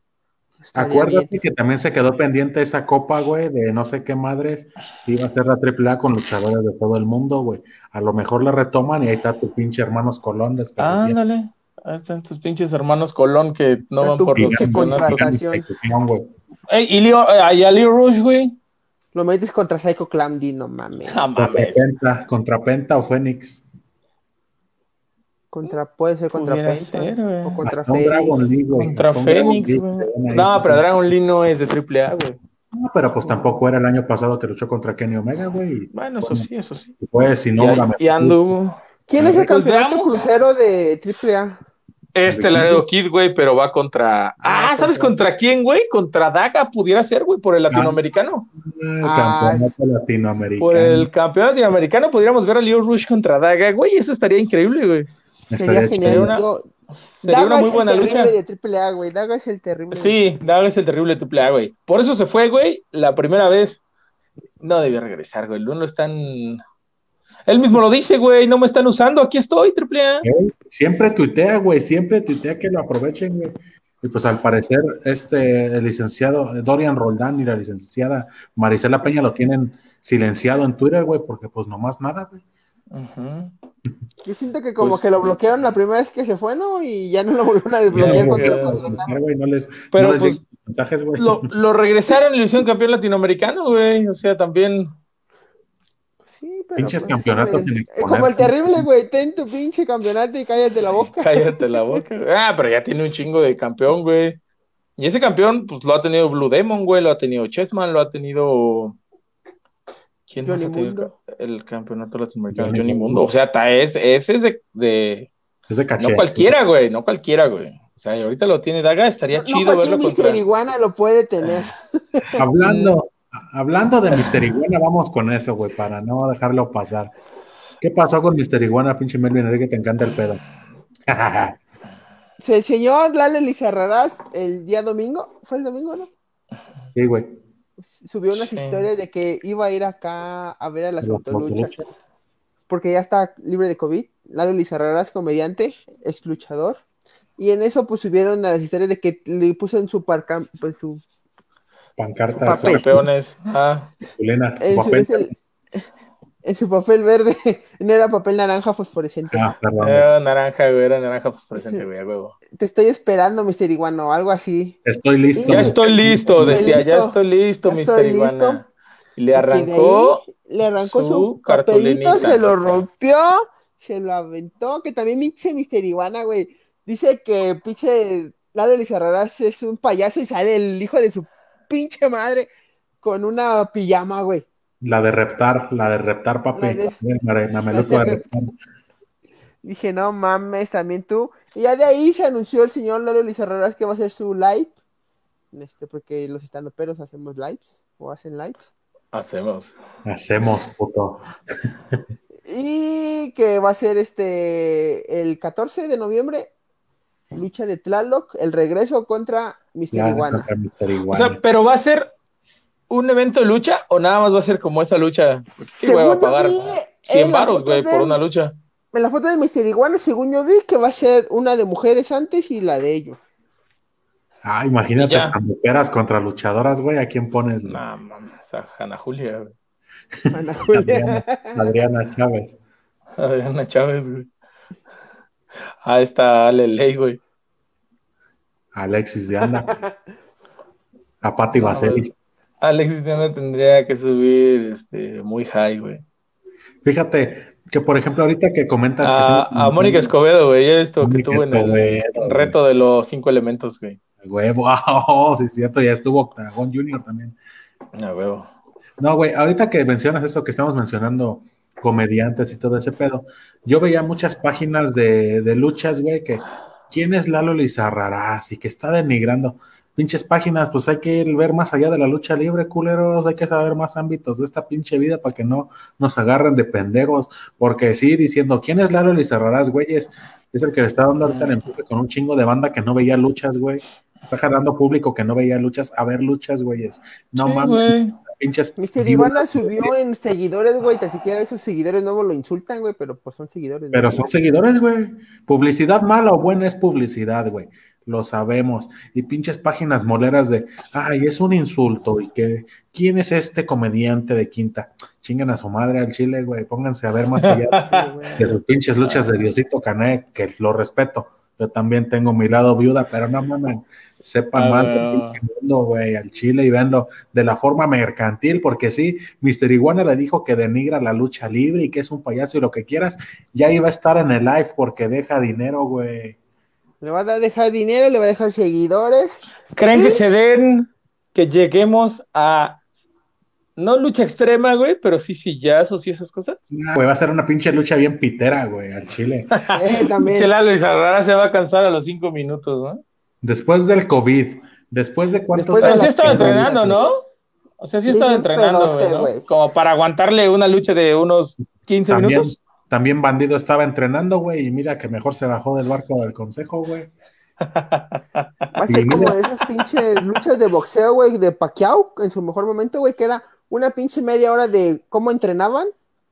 Acuérdate bien. que también se quedó pendiente esa copa, güey, de no sé qué madres. Iba a ser la AAA con luchadores de todo el mundo, güey. A lo mejor la retoman y ahí está tu pinche hermanos Colón. Ándale. Ahí están tus pinches hermanos Colón que no van por los contratación. Ey, y Leo, eh, a Leo Rush, güey. Lo metes contra Psycho di, no mames. No Contra mames. Penta, contra Penta o Fénix. Contra, puede ser contra Pudiera Penta ser, o contra Dragon Fénix. Lee, güey. Contra Dragon Fénix, ven ahí. No, pero Dragon Lee no es de AAA, güey. No, pero pues tampoco era el año pasado que luchó contra Kenny Omega, güey. Bueno, eso sí, eso sí. Fue, si no, y, y anduvo. ¿Quién es el Pues campeonato crucero de AAA? Este Laredo Kid, güey, pero va contra. Ah, Ah, ¿sabes contra- contra quién, güey? Contra Daga pudiera ser, güey, por el latinoamericano. el Ah, campeonato latinoamericano. Por el campeón latinoamericano podríamos ver a Leo Rush contra Daga, güey. Eso estaría increíble, güey. Sería Estaría genial. una- Sería Daga una muy es buena el lucha. terrible de AAA, güey. Daga es el terrible. Sí, Daga es el terrible AAA, güey. Por eso se fue, güey, la primera vez. No debió regresar, güey. No lo están. Él mismo lo dice, güey. No me están usando. Aquí estoy, AAA. Ey, Siempre tuitea, güey. Siempre tuitea que lo aprovechen, güey. Y pues al parecer, este el licenciado Dorian Roldán y la licenciada Marisela Peña lo tienen silenciado en Twitter, güey, porque pues nomás nada, güey. Yo siento que como pues que lo bloquearon la primera vez que se fue, ¿no? Y ya no lo volvieron a desbloquear Pero pues, mensajes, güey. Lo, lo, regresaron y lo hicieron campeón latinoamericano, güey. O sea, también. Sí, pero Pinches pues, campeonatos Es como el terrible, güey. Ten tu pinche campeonato y cállate la boca. Cállate la boca. Ah, pero ya tiene un chingo de campeón, güey. Y ese campeón, pues lo ha tenido Blue Demon, güey. Lo ha tenido Chessman, lo ha tenido. ¿Quién Johnny Mundo. El campeonato latinoamericano, Johnny, Johnny Mundo. O sea, ese es de, de... Es de caché. No cualquiera, güey. No cualquiera, güey. O sea, ahorita lo tiene Daga, estaría chido no, verlo contra... Iguana lo puede tener. Hablando, Hablando de Mister Iguana, vamos con eso, güey, para no dejarlo pasar. ¿Qué pasó con Mister Iguana, pinche Melvin? Es que te encanta el pedo. el señor Lale Lizarrarás el día domingo, ¿fue el domingo, no? Sí, güey. Subió unas historias de que iba a ir acá a ver a las autoluchas. Porque ya está libre de COVID. Lale Lizarrarás, comediante, ex luchador. Y en eso, pues subieron las historias de que le puso en su, parcam, pues, su pancarta. Campeones. Ah. en, su papel. verde, no era papel naranja fosforescente. Ah, era naranja, güey, era naranja fosforescente, güey, huevo. Te estoy esperando, Mister Iguano, algo así. Estoy listo. Ya estoy listo, decía, ya estoy listo, Mister Iguano. Y le arrancó. le arrancó su, papelito, se lo rompió, se lo aventó, que también pinche Mister Iguana, güey. Dice que pinche Lalo Lizarraras es un payaso y sale el hijo de su pinche madre con una pijama, güey. La de reptar, la de reptar, papi. Dije, no mames, también tú. Y ya de ahí se anunció el señor Lalo Lizarraras que va a hacer su live. Este, porque los peros hacemos lives o hacen lives. Hacemos. Hacemos, puto. y que va a ser este el 14 de noviembre lucha de Tlaloc, el regreso contra Mr. Iguana. O sea, pero va a ser un evento de lucha o nada más va a ser como esa lucha. Sí, voy a pagar 100 baros, güey, por una lucha. En la foto de Mr. Iguana, según yo vi, que va a ser una de mujeres antes y la de ellos. Ah, imagínate, mujeres contra luchadoras, güey, ¿a quién pones? No, mames, a Ana Julia, güey. Ana Julia. Adriana, Chávez. Adriana Chávez, güey. Ah, está Ale güey. Alexis de Anda. A Pati Vaselis. Alexis de Anda tendría que subir este, muy high, güey. Fíjate que, por ejemplo, ahorita que comentas. A, que a Mónica Escobedo, güey. Esto que estuvo en el reto de los cinco elementos, güey. Huevo, oh, sí, es cierto, ya estuvo Octagon Junior también. A huevo. No, güey, ahorita que mencionas eso que estamos mencionando, comediantes y todo ese pedo, yo veía muchas páginas de, de luchas, güey, que ¿quién es Lalo Lizarrarás? Y que está denigrando. Pinches páginas, pues hay que ver más allá de la lucha libre, culeros, hay que saber más ámbitos de esta pinche vida para que no nos agarren de pendejos, porque sí, diciendo, ¿quién es Lalo Lizarrarás, güeyes? Es el que le está dando ahorita el empuje con un chingo de banda que no veía luchas, güey. Está jalando público que no veía luchas a ver luchas, güeyes. No mames. Pinches. Mr. Ivana subió en seguidores, güey. Tan siquiera esos seguidores no lo insultan, güey, pero pues son seguidores. Pero son seguidores, güey. Publicidad mala o buena es publicidad, güey. Lo sabemos. Y pinches páginas moleras de, ay, es un insulto. Y que, ¿quién es este comediante de quinta? Chingan a su madre al chile, güey. Pónganse a ver más allá de sus pinches luchas de Diosito Cané, que lo respeto. Yo también tengo mi lado viuda, pero no mames sepan más mundo, güey, al Chile y veanlo de la forma mercantil, porque sí, Mr. Iguana le dijo que denigra la lucha libre y que es un payaso y lo que quieras, ya iba a estar en el live porque deja dinero, güey. Le va a dejar dinero, le va a dejar seguidores. ¿Creen que se den, que lleguemos a no lucha extrema, güey, pero sí sillazos y esas cosas. Güey, va a ser una pinche lucha bien pitera, güey, al Chile. eh, también. se va a cansar a los cinco minutos, ¿no? Después del COVID, después de cuántos años. Pero sí estaba entrenando, ¿no? O sea, sí, estaba entrenando, ¿no? Como para aguantarle una lucha de unos 15 minutos. También Bandido estaba entrenando, güey, y mira que mejor se bajó del barco del consejo, güey. Va a ser como de esas pinches luchas de boxeo, güey, de Pacquiao en su mejor momento, güey, que era una pinche media hora de cómo entrenaban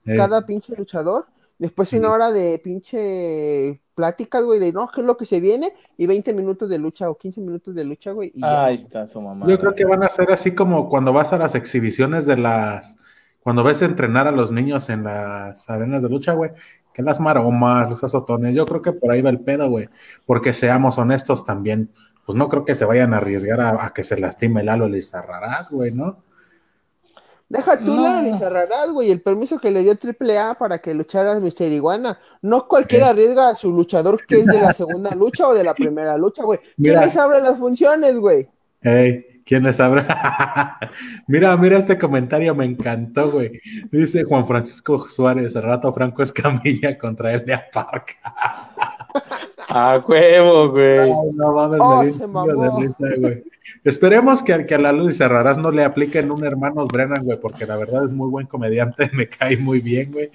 eh. cada pinche luchador Después una hora de pinche pláticas, güey, de no, qué es lo que se viene, y 20 minutos de lucha o 15 minutos de lucha, güey. Y Ahí está su mamá. Yo creo que van a ser así como cuando vas a las exhibiciones de las. Cuando ves entrenar a los niños en las arenas de lucha, güey. Que las maromas, los azotones. Yo creo que por ahí va el pedo, güey. Porque seamos honestos también. Pues no creo que se vayan a arriesgar a, a que se lastime Lalo Lizarrarás, güey, ¿no? Deja tú No. la Lizarrarás, güey, el permiso que le dio AAA para que luchara Mister Iguana. No cualquiera arriesga a su luchador que es de la segunda lucha o de la primera lucha, güey. ¿Quién Mira. les abre las funciones, güey? Ey, ¿quién les sabrá? mira, mira este comentario, me encantó, güey. Dice Juan Francisco Suárez, al rato Franco Escamilla contra Elia Park. A huevo, güey. Ay, no mames, Oh, se de risa, güey. Esperemos que, que a la Luz Cerrarás no le apliquen un hermanos Brennan, güey, porque la verdad es muy buen comediante, me cae muy bien, güey.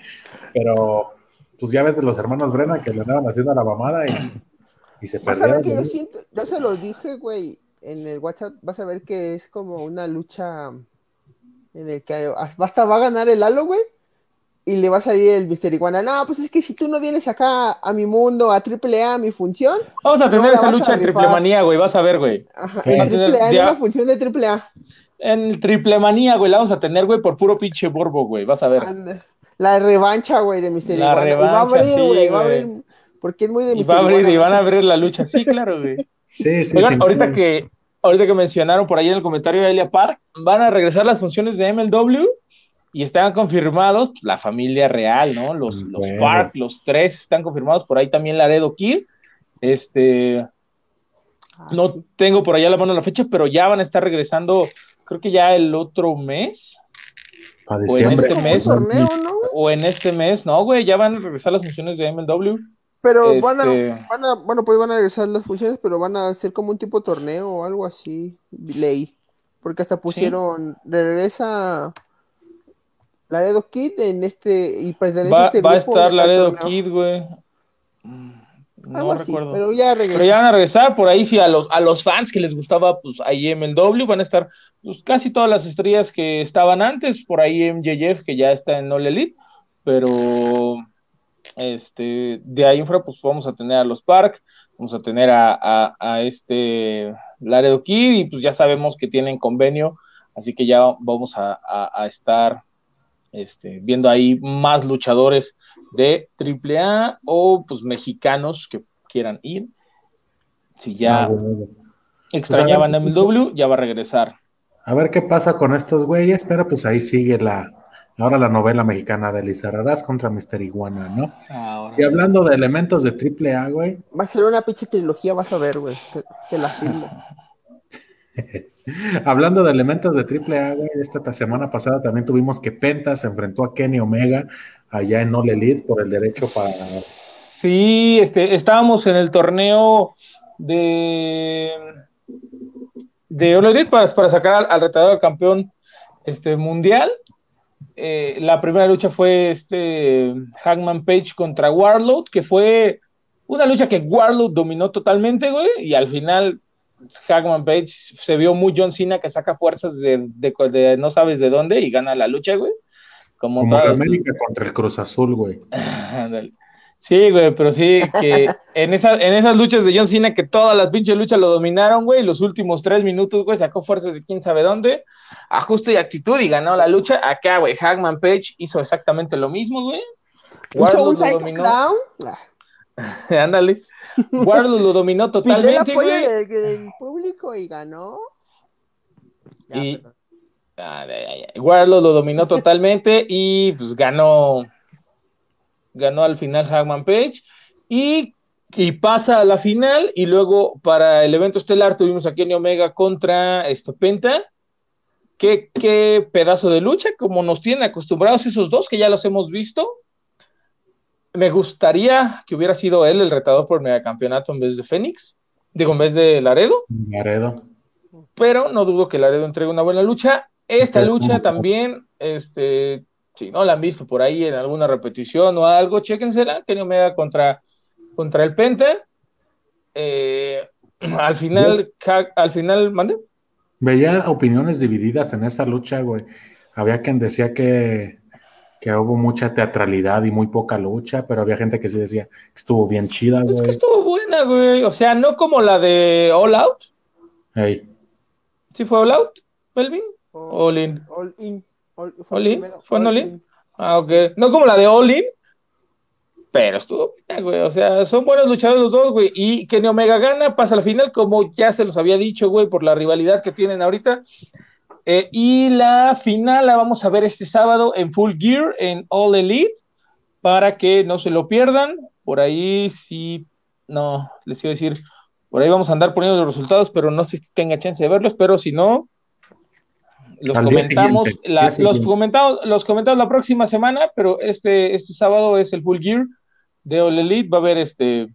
Pero, pues ya ves de los hermanos Brennan que le andaban haciendo a la mamada y, y se Vas a ver perdieron. que yo siento, yo se lo dije, güey, en el WhatsApp, vas a ver que es como una lucha en el que basta va a ganar el Halo, güey, y le va a salir el Mister Iguana. No, pues es que si tú no vienes acá a mi mundo, a AAA, a mi función, Vamos a tener No esa lucha a en triple manía, güey. Vas a ver, güey. ajá, ¿Qué? en AAA, en Ya. una función de AAA. En triple manía, güey. La vamos a tener, güey, por puro pinche borbo, güey. Vas a ver. Anda. La revancha, güey, de Mister La Iguana. y va a revancha, abrir, sí, güey, va a abrir, porque es muy de Y Mister va a abrir, Iguana, y van a abrir la lucha. Sí, claro, güey. Sí, sí, Oigan, sí. ahorita que, ahorita que mencionaron por ahí en el comentario de Elia Park, van a regresar las funciones de MLW y están confirmados la familia real, ¿no? Los, los Bueno. Park, los tres están confirmados, por ahí también Laredo Kid. Este, Ah, no sí. tengo por allá la mano la fecha, pero ya van a estar regresando, creo que ya el otro mes, Para o en este mes, torneo, ¿no? güey? o en este mes, no, güey, ya van a regresar las funciones de MLW. Pero van, Este- a, van a, bueno, pues van a regresar las funciones, pero van a ser como un tipo torneo o algo así, leí. Porque hasta pusieron, regresa Laredo Kid en este, y pertenece a Va, este va a estar Laredo. Kid, güey. Mm, No Algo así, recuerdo. pero ya. Pero ya van a regresar por ahí, sí, a los, a los fans que les gustaba, pues ahí MLW van a estar pues, casi todas las estrellas que estaban antes, por ahí MJF, que ya está en All Elite, pero este, de ahí en fuera, pues vamos a tener a los Park, vamos a tener a, a, a este Laredo Kid, y pues ya sabemos que tienen convenio, así que ya vamos a, a, a estar este, viendo ahí más luchadores de AAA o pues mexicanos que quieran ir. Si ya Ah, extrañaban a MLW, ya va a regresar. A ver qué pasa con estos güeyes, pero pues ahí sigue la, ahora la novela mexicana de Lizarrarás contra Mister Iguana, ¿no? Ahora Y hablando de elementos de triple A, güey, Va a ser una pinche trilogía, vas a ver, güey. Te, te la firmo. hablando de elementos de triple A, güey, esta ta- semana pasada también tuvimos que Penta se enfrentó a Kenny Omega allá en All Elite por el derecho para Sí, este, estábamos en el torneo de de para, para sacar al, al retador campeón este, mundial. Eh, la primera lucha fue este Hangman Page contra Warlord, que fue una lucha que Warlord dominó totalmente, güey, y al final Hangman Page se vio muy John Cena que saca fuerzas de, de- de no sabes de dónde y gana la lucha, güey. Como, como todas América contra el Cruz Azul, güey. Sí, güey, pero sí, que en, esa, en esas luchas de John Cena, que todas las pinches luchas lo dominaron, güey, los últimos tres minutos, güey, sacó fuerzas de quién sabe dónde, ajuste y actitud y ganó la lucha. Acá, güey, Hagman Page hizo exactamente lo mismo, güey. ¿Hizo un Psycho. Clown? Ándale. Warlord lo dominó Pidió el totalmente, apoyo güey. del, del público y ganó. Ya, Y-. Ah, ya, ya, lo dominó totalmente y pues ganó ganó al final Hagman Page y, y pasa a la final y luego para el evento estelar tuvimos a Kenny Omega contra este, Penta qué, qué pedazo de lucha como nos tienen acostumbrados esos dos que ya los hemos visto me gustaría que hubiera sido él el retador por megacampeonato en vez de Fénix digo en vez de Laredo Laredo. pero no dudo que Laredo entregue una buena lucha. Esta lucha también, este, si no la han visto por ahí en alguna repetición o algo, chéquensela, Kenny Omega contra, contra el Penta. Eh, al final, al final, mande. Veía opiniones divididas en esa lucha, güey. Había quien decía que, que hubo mucha teatralidad y muy poca lucha, pero había gente que sí decía que estuvo bien chida, güey. Es que estuvo buena, güey. O sea, no como la de All Out. Ey. ¿Sí fue All Out, Melvin? All, All In. All in. All, All in, primero, ¿fue en All All in? Ah, ok. No como la de All In, pero estuvo buena, güey. O sea, son buenos luchadores los dos, güey. Y Kenny Omega gana, pasa a la final, como ya se los había dicho, güey, por la rivalidad que tienen ahorita. Eh, y la final la vamos a ver este sábado en Full Gear, en All Elite, para que no se lo pierdan. Por ahí sí, no, les iba a decir, por ahí vamos a andar poniendo los resultados, pero no sé si tenga chance de verlos, pero si no, los comentamos, la- los comentamos, los comentamos la próxima semana, pero este, este sábado es el Full Gear de All Elite, va a haber este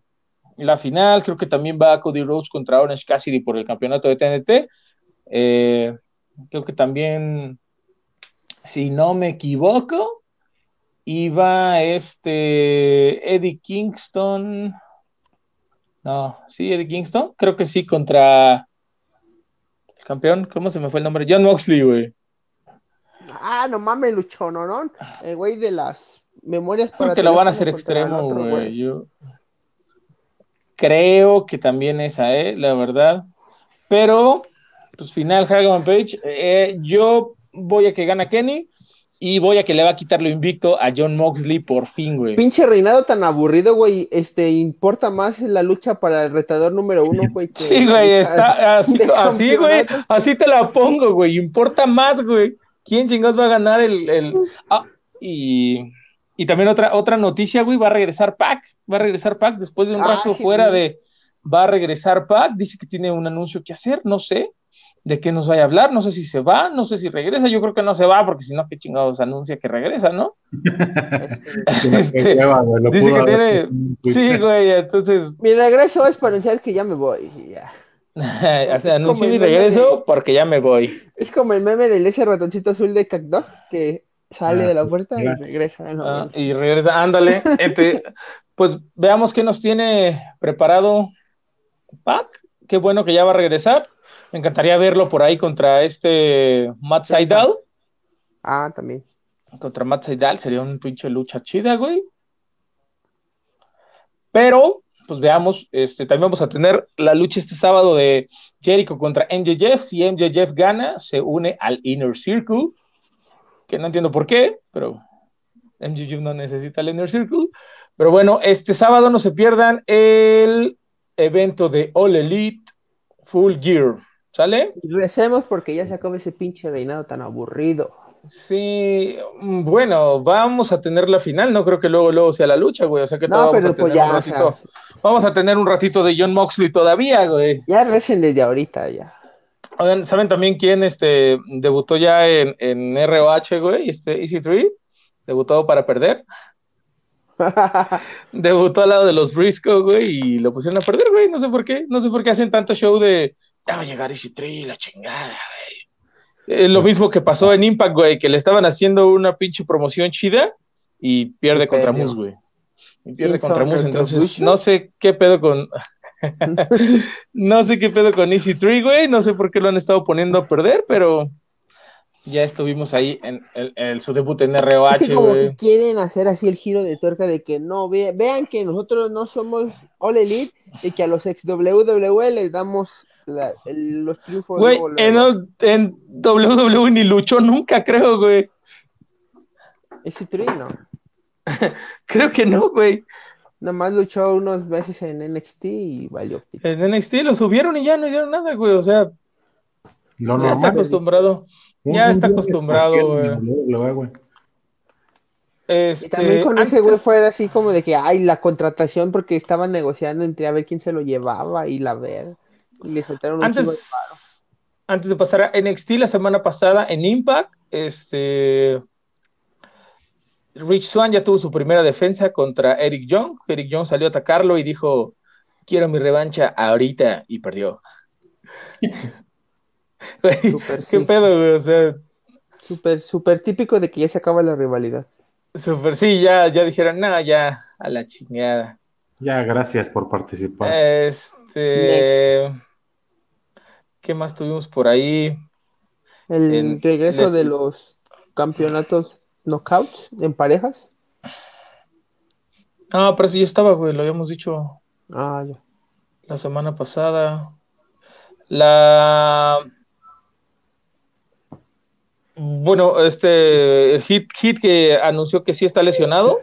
la final, creo que también va Cody Rhodes contra Orange Cassidy por el campeonato de TNT. Eh, creo que también, si no me equivoco, iba este Eddie Kingston. No, sí, Eddie Kingston, creo que sí, contra el campeón, ¿cómo se me fue el nombre? John Moxley, güey. Ah, no mames, luchón, ¿no? no? El güey de las memorias Creo para que lo van a hacer extremo, güey. Yo creo que también esa, ¿eh? La verdad. Pero, pues final, Hagan Page. eh, yo voy a que gana Kenny y voy a que le va a quitar lo invicto a John Moxley por fin, güey. Pinche reinado tan aburrido, güey. Este, importa más la lucha para el retador número uno, güey. que Sí, güey, está así, así, güey, así te la pongo, güey, importa más, güey, quién chingados va a ganar el, el... Ah, y, y también otra, otra noticia, güey, va a regresar Pac, va a regresar Pac después de un Ah, rato sí, fuera de, va a regresar Pac, dice que tiene un anuncio que hacer, no sé de qué nos vaya a hablar, no sé si se va, no sé si regresa, yo creo que no se va, porque si no, qué chingados anuncia que regresa, ¿no? Este, Este, dice que tiene-. Sí, güey, entonces, Mi regreso es para anunciar que ya me voy. ya. o sea, anunció como mi regreso de- porque ya me voy. Es como el meme del ese ratoncito azul de CatDog que sale Ah, de la puerta y regresa. ¿no? Ah, y regresa, ándale. Este, pues veamos qué nos tiene preparado Pac. Qué bueno que ya va a regresar. Me encantaría verlo por ahí contra este Matt Seidel. Ah, también. Contra Matt Seidel sería un pinche lucha chida, güey. Pero, pues veamos, este, también vamos a tener la lucha este sábado de Jericho contra MJF. Si MJF gana, se une al Inner Circle, que no entiendo por qué, pero MJF no necesita el Inner Circle. Pero bueno, este sábado no se pierdan el evento de All Elite Full Gear. ¿Sale? Y recemos porque ya se acaba ese pinche reinado tan aburrido. Sí, mm, bueno, vamos a tener la final, no creo que luego luego sea la lucha, güey, o sea que No, todavía pero vamos a pues tener ya, un o sea. ratito, vamos a tener un ratito de John Moxley todavía, güey. Ya recen desde ahorita, ya. Oigan, ¿saben también quién este debutó ya en, en ROH, güey? Este EC3, debutó para perder, debutó al lado de los Briscoe, güey, y lo pusieron a perder, güey, no sé por qué, no sé por qué hacen tanto show de ya va a llegar EC3, la chingada, güey. Eh, lo mismo que pasó en Impact, güey, que le estaban haciendo una pinche promoción chida y pierde contra. Moose, güey. Y pierde ¿Quién contra? Moose, entonces no sé qué pedo con. no sé qué pedo con Easy 3, güey. No sé por qué lo han estado poniendo a perder, pero ya estuvimos ahí en, el- en su debut en Es ROH, que como güey. que quieren hacer así el giro de tuerca de que no, ve- vean que nosotros no somos All Elite y que a los ex WWE les damos la- el- los triunfos. Güey, en, en WWE ni luchó nunca, creo, güey. Ese tri, no. Creo que no, güey. Nomás luchó unos meses en NXT y valió. pito. En NXT lo subieron y ya no hicieron nada, güey. O sea, Lo ya está acostumbrado. Un- Ya un está acostumbrado, güey. Este, Y también con ese güey fue así como de que, ay, la contratación porque estaban negociando entre a ver quién se lo llevaba y la ver. Y le soltaron un chingo de antes, antes de pasar a NXT la semana pasada en Impact, este Rich Swan ya tuvo su primera defensa contra Eric Young. Eric Young salió a atacarlo y dijo, quiero mi revancha ahorita y perdió. Súper, ¿Qué sí. pedo, güey? O sea, Súper, súper típico de que ya se acaba la rivalidad. super, sí, ya, ya dijeron, no, ya, a la chingada. Ya, gracias por participar. Este, ¿qué más tuvimos por ahí? El En- regreso les- de los campeonatos knockouts en parejas. Ah, pero sí ya estaba, güey, lo habíamos dicho Ah, ya. la semana pasada. La. Bueno, este. El hit, hit que anunció que sí está lesionado,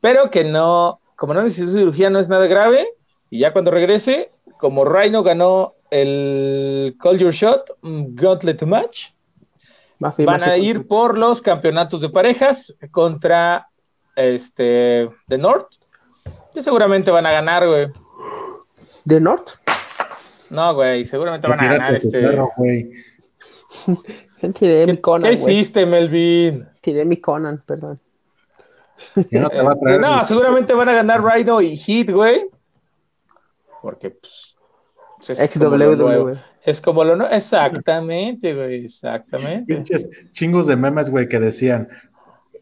pero que no. Como no necesita cirugía, no es nada grave. Y ya cuando regrese, como Rhino ganó el Call Your Shot mm, Gauntlet Match, Va van a ir por los campeonatos de parejas contra este The North. Que seguramente van a ganar, güey. ¿De North? No, güey, seguramente van a ganar este. perro, güey. Tiré mi ¿Qué, Conan, qué güey. hiciste, Melvin? Tiré mi Conan, perdón. Ya no te va a traer. Eh, no, seguramente van a ganar Rhino y Hit, güey. Porque, pues. Es. WWE. Es como lo no. Exactamente, güey, exactamente. Pinches chingos de memes, güey, que decían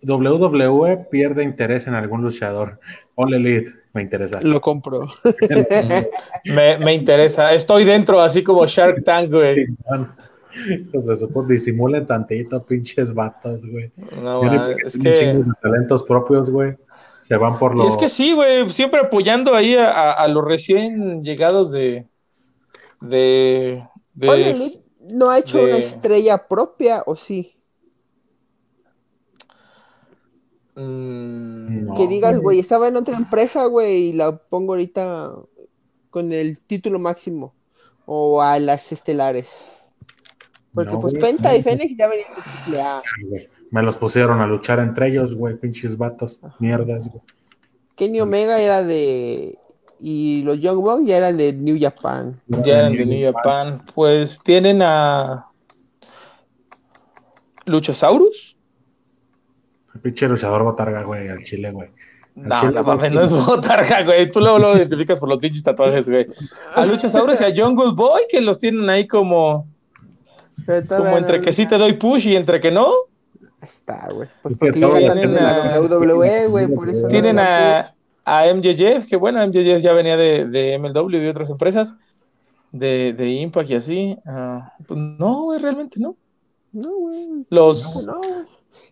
WWE pierde interés en algún luchador. All Elite, me interesa. Lo compro. Me, me interesa. Estoy dentro, así como Shark Tank, güey. Hijos de su puta, disimulen tantito, pinches vatos, güey. No, Tienen ma, que es que. chingos de talentos propios, güey. Se van por Y lo. es que sí, güey, siempre apoyando ahí a, a- a los recién llegados de. De. de- All Elite no ha hecho de- una estrella propia, ¿o sí? Mm, No. Que digas, güey, estaba en otra empresa, güey, y la pongo ahorita con el título máximo. O a las estelares. Porque No, pues güey, Penta no. y Fénix ya venían de triple A. güey. Me los pusieron a luchar entre ellos, güey, pinches vatos, mierdas, güey. Kenny Omega era de. Y los Young Bucks ya eran de New Japan. Ya eran de New Japan. Pues tienen a. Luchasaurus. El pinche luchador botarga, güey, al chile, güey. Al No, chile, mames, no es botarga, güey. Tú luego lo identificas por los pinches tatuajes, güey. A Luchasaurus y a Jungle Boy, que los tienen ahí como, como entre que sí te doy push y entre que no. Ahí está, güey. Pues Es que porque tienen la a- WWE, güey. Por eso no Tienen a, push. A MJF, que bueno, MJF ya venía de, de MLW y de otras empresas, de, de Impact y así. Ah, pues no, güey, realmente no. No, güey. Los, No.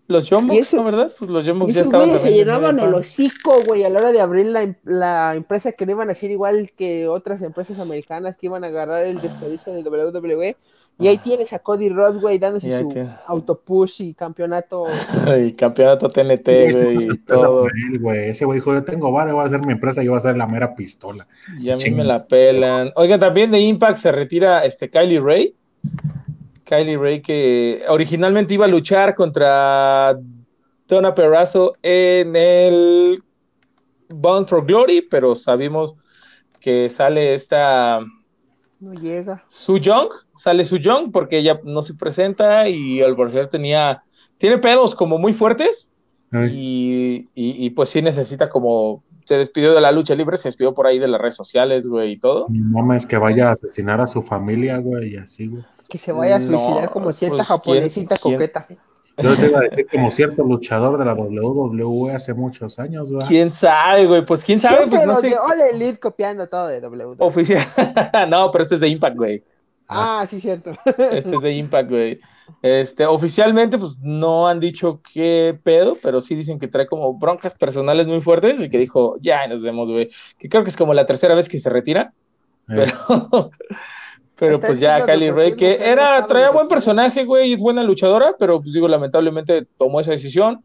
Los Young Y Bucks, ese- ¿no, verdad? Pues los Young Y Bucks ya estaban se llenaban el hocico, güey, a la hora de abrir la, em- la empresa que no iban a ser igual que otras empresas americanas que iban a agarrar el desperdicio de WWE. Y ahí tienes a Cody Rhodes, güey, dándose su tiene. autopush y campeonato. Y campeonato TNT, güey, y todo. Güey. Ese güey dijo, yo tengo varo, voy a hacer mi empresa y voy a hacer la mera pistola. Y a mí me la pelan. Oigan, también de Impact se retira este Kylie Ray. Kylie Ray que originalmente iba a luchar contra Donna Perrazzo en el Bound for Glory, pero sabemos que sale esta No llega. Su Young, sale Su Young porque ella no se presenta y al parecer tenía, tiene pedos como muy fuertes y, y, y, pues sí necesita como, se despidió de la lucha libre, se despidió por ahí de las redes sociales, güey, y todo. No mames, que vaya a asesinar a su familia, güey, y así, güey. Que se vaya a No, suicidar como cierta pues, japonesita ¿quién- coqueta. Yo te iba a decir como cierto luchador de la WWE hace muchos años, güey. ¿Quién sabe, güey? Pues quién sabe, Siempre pues no sé. de All Elite copiando todo de WWE. Oficial. no, pero este es de Impact, güey. Ah, sí, cierto. Este es de Impact, güey. Este, oficialmente, pues no han dicho qué pedo, pero sí dicen que trae como broncas personales muy fuertes y que dijo, ya nos vemos, güey. Que creo que es como la tercera vez que se retira, Eh, pero, pero Está pues ya diciendo Kylie que no era, traía buen personaje, güey, y es buena luchadora, pero pues digo, lamentablemente tomó esa decisión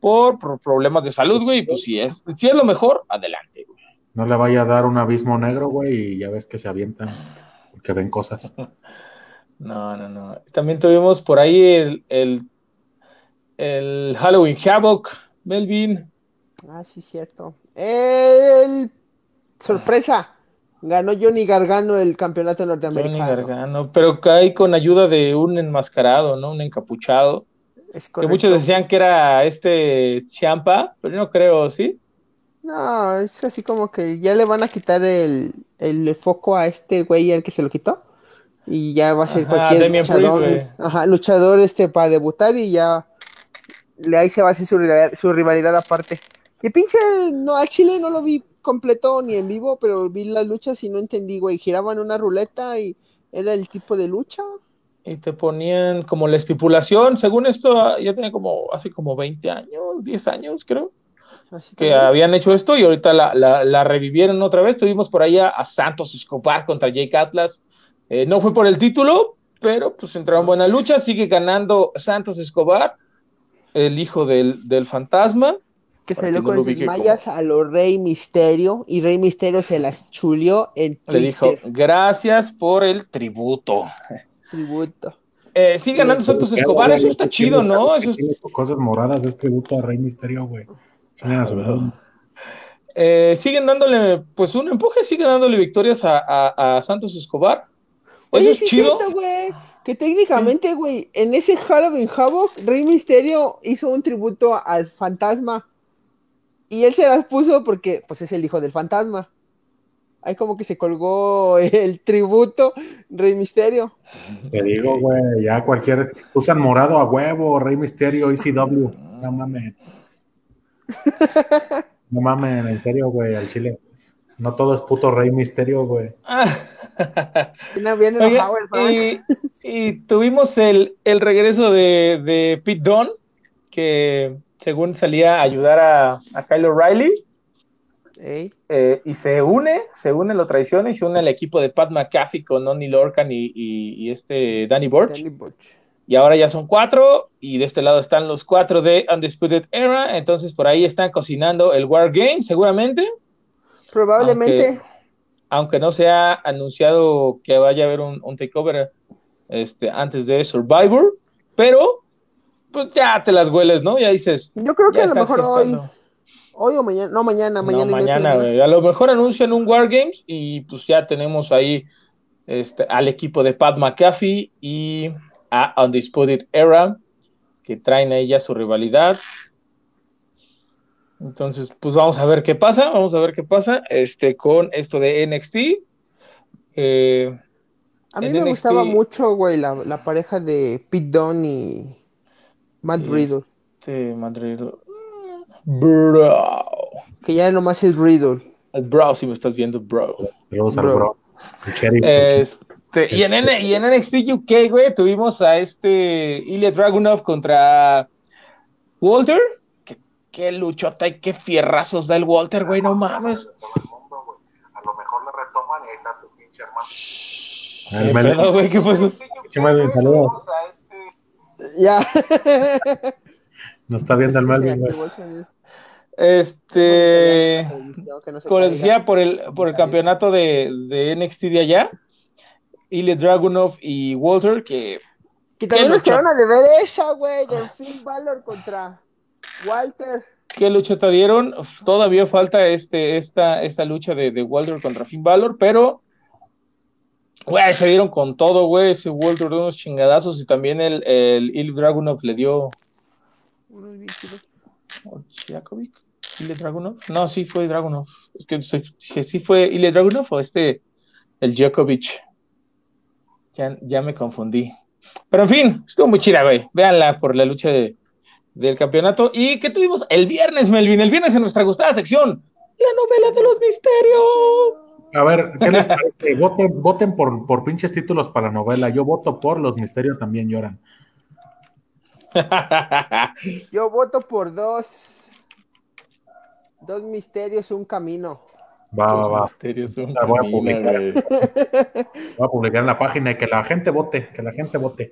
por, por problemas de salud, güey, y pues si es, si es lo mejor, adelante, güey. no le vaya a dar un abismo negro, güey, y ya ves que se avientan, porque ven cosas. No, no, no. También tuvimos por ahí el, el, el Halloween Havoc, Melvin. Ah, sí, cierto. El sorpresa. Ganó Johnny Gargano el campeonato Johnny norteamericano. Gargano, pero cae con ayuda de un enmascarado, ¿no? Un encapuchado. Es Que muchos decían que era este Champa, pero yo no creo, ¿sí? No, es así como que ya le van a quitar el, el foco a este güey al que se lo quitó. Y ya va a ser Ajá, cualquier Damian luchador. ajá, luchador este para debutar y ya. le- Ahí se va a hacer su, rivalidad- su rivalidad aparte. Que pinche, no, al Chile no lo vi completo ni en vivo, pero vi las luchas y no entendí, güey. Giraban una ruleta y era el tipo de lucha. y te ponían como la estipulación, según esto, ya tenía como hace como 20 años, 10 años creo, que habían hecho esto y ahorita la, revivieron otra vez. Tuvimos por allá a Santos Escobar contra Jake Atlas. Eh, no fue por el título, pero pues entraron buena lucha, sigue ganando Santos Escobar, el hijo del, fantasma. Que salió con sus mayas a los Rey Misterio y Rey Misterio se las chulió en Twitter. Le dijo, gracias por el tributo tributo. Eh, sí, ganando Santos Escobar, eso está chido, ¿no? Eso es... Cosas moradas es tributo a Rey Misterio, güey. Eh, siguen dándole, pues un empuje, siguen dándole victorias a, Santos Escobar. Oye, es chido. güey. Que técnicamente, güey, en ese Halloween Havoc, Rey Misterio hizo un tributo al fantasma. Y él se las puso porque, pues, es el hijo del fantasma. Ahí como que se colgó el tributo Rey Misterio. Te digo, güey, ya cualquier. Usan morado a huevo, Rey Misterio, ECW. No mames. No mames, en serio, güey, al chile. No todo es puto Rey Misterio, güey. y, y, tuvimos el, el regreso de, de Pete Dunne, que según salía a ayudar a, a Kyle O'Reilly eh, y se une, se une, lo traiciona y se une el equipo de Pat McAfee con Oni Lorcan y, este Danny Burch. Y ahora ya son cuatro, y de este lado están los cuatro de Undisputed Era. Entonces por ahí están cocinando el War Game, seguramente. Probablemente. Aunque, no se ha anunciado que vaya a haber un, takeover este, antes de Survivor, pero pues ya te las hueles, ¿no? Ya dices. Yo creo que a lo mejor hoy Hoy o mañana, no mañana, mañana. No, mañana, A lo mejor anuncian un Wargames y pues ya tenemos ahí este, al equipo de Pat McAfee y a Undisputed Era que traen ahí ya su rivalidad. Entonces, pues vamos a ver qué pasa, vamos a ver qué pasa este, con esto de NXT. Eh, a mí me gustaba mucho, güey, la, pareja de Pete Dunne y Matt Riddle. Sí, Matt Riddle. Bro. Que ya nomás es Riddle. El bro, si me estás viendo, bro. bro. Este, y, en, y en NXT UK, güey, tuvimos a este Ilya Dragunov contra Walter. Qué, qué luchota y qué fierrazos da el Walter, güey, no mames. A lo mejor le retoman y ahí está tu pinche hermano. ¿Qué güey? ¿Qué pasó? Ya. No está viendo el Melvin, güey. Este, como les decía, por el, por el campeonato de, de NXT de allá, Ilya Dragunov y Walter, que... Que también nos quedaron a deber esa, güey, del Finn Balor contra Walter. ¿Qué lucha te dieron? Todavía falta este, esta, esta lucha de, de Walter contra Finn Balor, pero Güey, se dieron con todo, güey. Ese Walter de unos chingadazos y también el, el Ilya Dragunov le dio. ¿Ile Dragunov? No, sí fue Dragunov. Es que, sí fue Ile Dragunov o este, el Djokovic. Ya, ya me confundí. Pero en fin, estuvo muy chida, güey. Véanla por la lucha del campeonato. ¿Y qué tuvimos el viernes, Melvin? El viernes en nuestra gustada sección, la novela de los misterios. A ver, ¿qué les parece? Voten, voten por, por pinches títulos para la novela. Yo voto por Los Misterios también lloran. Yo voto por dos. Dos misterios, un camino. Va, va, va. Misterios, un voy, a publicar. voy a publicar en la página y que la gente vote, que la gente vote.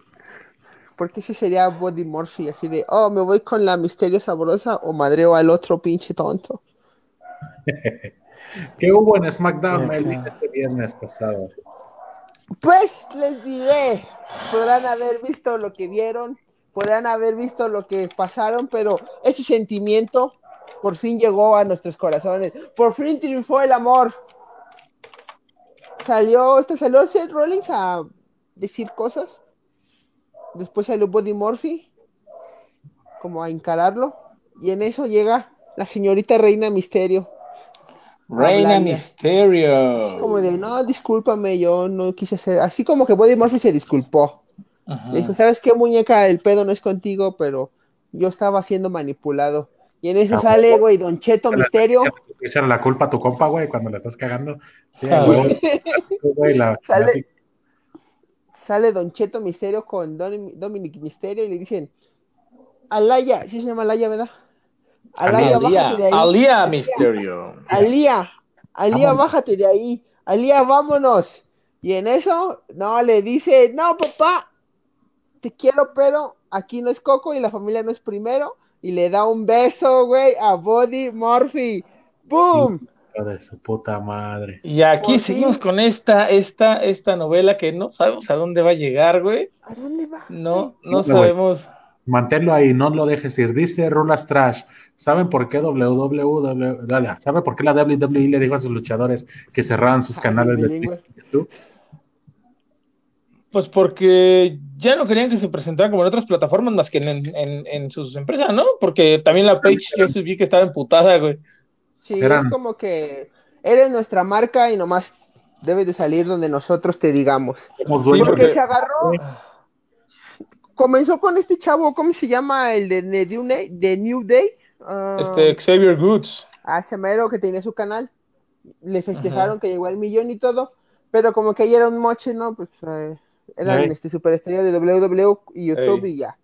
Porque ese sería Body Murphy, así de, oh, me voy con la misterio sabrosa o madreo al otro pinche tonto. ¿Qué hubo en SmackDown, Melvin, este viernes pasado? Pues les diré, podrán haber visto lo que vieron, podrán haber visto lo que pasaron, pero ese sentimiento por fin llegó a nuestros corazones. Por fin triunfó el amor. Salió, este salió Seth Rollins a decir cosas. Después salió Body Murphy, como a encararlo. Y en eso llega la señorita Reina Misterio. Reina Misterio. Así como de, no, discúlpame, yo no quise hacer. Así como que Body Murphy se disculpó. dijo, ¿sabes qué, muñeca? El pedo no es contigo, pero yo estaba siendo manipulado. Y en eso ah, sale, güey, Don Cheto Misterio. Echarle la culpa a tu compa, güey, cuando la estás cagando. Sí, sale, sale Don Cheto Misterio con Don- Dominic Misterio y le dicen, Alaya, sí se llama Alaya, ¿verdad? Alaya, bájate de Alía, ahí. Alía Misterio. Alía, Alía, bájate de ahí. Alía, vámonos. Y en eso, no, le dice, no, papá, te quiero, pero aquí no es Coco y la familia no es primero. Y le da un beso, güey, a Body Murphy. ¡Boom! De su puta madre. Y aquí Por seguimos fin. con esta, esta, esta novela que no sabemos a dónde va a llegar, güey. ¿A dónde va? No, No, no güey. sabemos. Manténlo ahí, no lo dejes ir. Dice Rulas Trash. ¿Saben por qué WWE, dale, ¿saben por qué la WWE le dijo a sus luchadores que cerraran sus canales de. YouTube? Pues porque ya no querían que se presentaran como en otras plataformas más que en, en, en sus empresas, ¿no? Porque también la Page yo subí que estaba emputada, güey. Sí, Eran- es como que eres nuestra marca y nomás debes de salir donde nosotros te digamos. Sí, Porque porque- se agarró, comenzó con este chavo, ¿cómo se llama? El de. De New Day. Ah, Este Xavier Goods. ese mero que tenía su canal. Le festejaron que llegó al millón y todo, pero como que ahí era un moche, ¿no? Pues eh, eran Ey. este superestrella de WWE y YouTube Ey. y ya.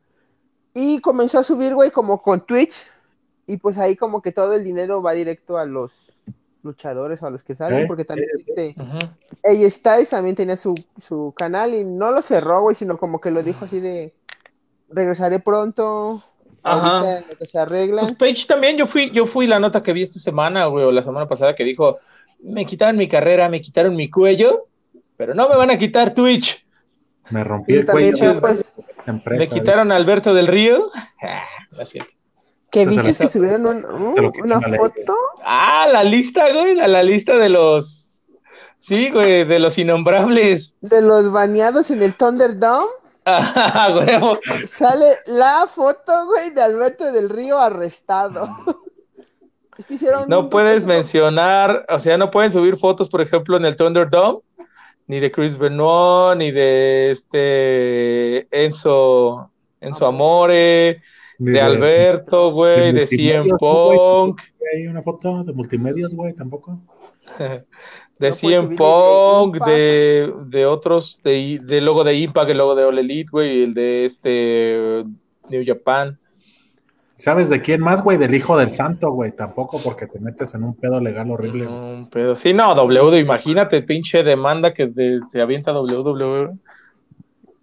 Y comenzó a subir, güey, como con Twitch, y pues ahí como que todo el dinero va directo a los luchadores o a los que salen, porque también este. AJ Styles también tenía su, su canal y no lo cerró, güey, sino como que lo dijo así de regresaré pronto, Ajá. en lo que se arregla. Pues Page también, yo fui, yo fui la nota que vi esta semana, güey, o la semana pasada que dijo, me quitaron mi carrera, me quitaron mi cuello, pero no me van a quitar Twitch. Me rompí Y el cuello. pues, empresa, Me quitaron a Alberto del Río. Ah, lo siento. Que Eso se viste que subieron un- una foto. Ah, la lista, güey, la, la lista de los, sí, güey, de los innombrables. de los bañados en el Thunderdome, Ah, sale la foto, güey, de Alberto del Río arrestado. es que hicieron No puedes mencionar, o sea, no pueden subir fotos, por ejemplo, en el Thunderdome, ni de Chris Benoit, ni de este Enzo, Enzo Amore, Ni de Alberto, güey, de CM multimedios, güey. Punk, Hay una foto de multimedios, güey, tampoco. de puedes CM Punk, de de, otros, de, de logo de Impact, el logo de All Elite, güey, el de este New Japan. ¿Sabes de quién más, güey? Del hijo del santo, güey. Tampoco porque te metes en un pedo legal horrible. güey. Un pedo. Sí, no, W, imagínate, pinche demanda que te, te avienta WWE.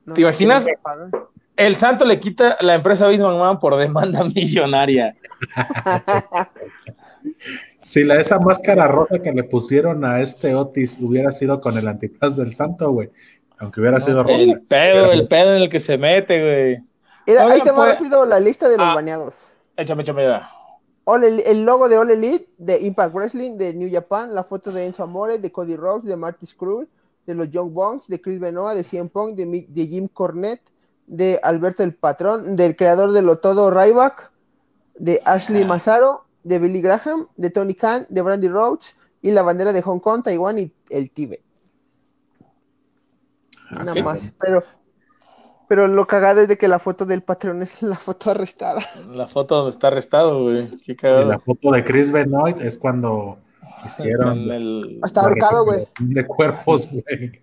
No, ¿Te imaginas? no. El santo le quita la empresa Vince McMahon por demanda millonaria. Si la, esa máscara roja que le pusieron a este Otis hubiera sido con el antifaz del santo, güey. Aunque hubiera sido roja. El pedo, el pedo en el que se mete, güey. Mira, ahí te va pues- rápido la lista de los Ah. bañados. Échame, échame. ya. All El- el logo de All Elite, de Impact Wrestling, de New Japan, la foto de Enzo Amore, de Cody Rhodes, de Marty Scurll, de los Young Bucks, de Chris Benoit, de CM Punk, de, Jim Cornette, de Alberto el Patrón, del creador de Lo Todo Ryback, de Ashley Massaro, de Billy Graham, de Tony Khan, de Brandy Rhodes y la bandera de Hong Kong, Taiwán y el Tíbet. Ah, Nada más, pero, pero lo cagado es de que la foto del patrón es la foto arrestada. La foto donde está arrestado, güey. Qué Y cagado. la foto de Chris Benoit es cuando hicieron En el- Hasta ahorcado, güey. de cuerpos, güey.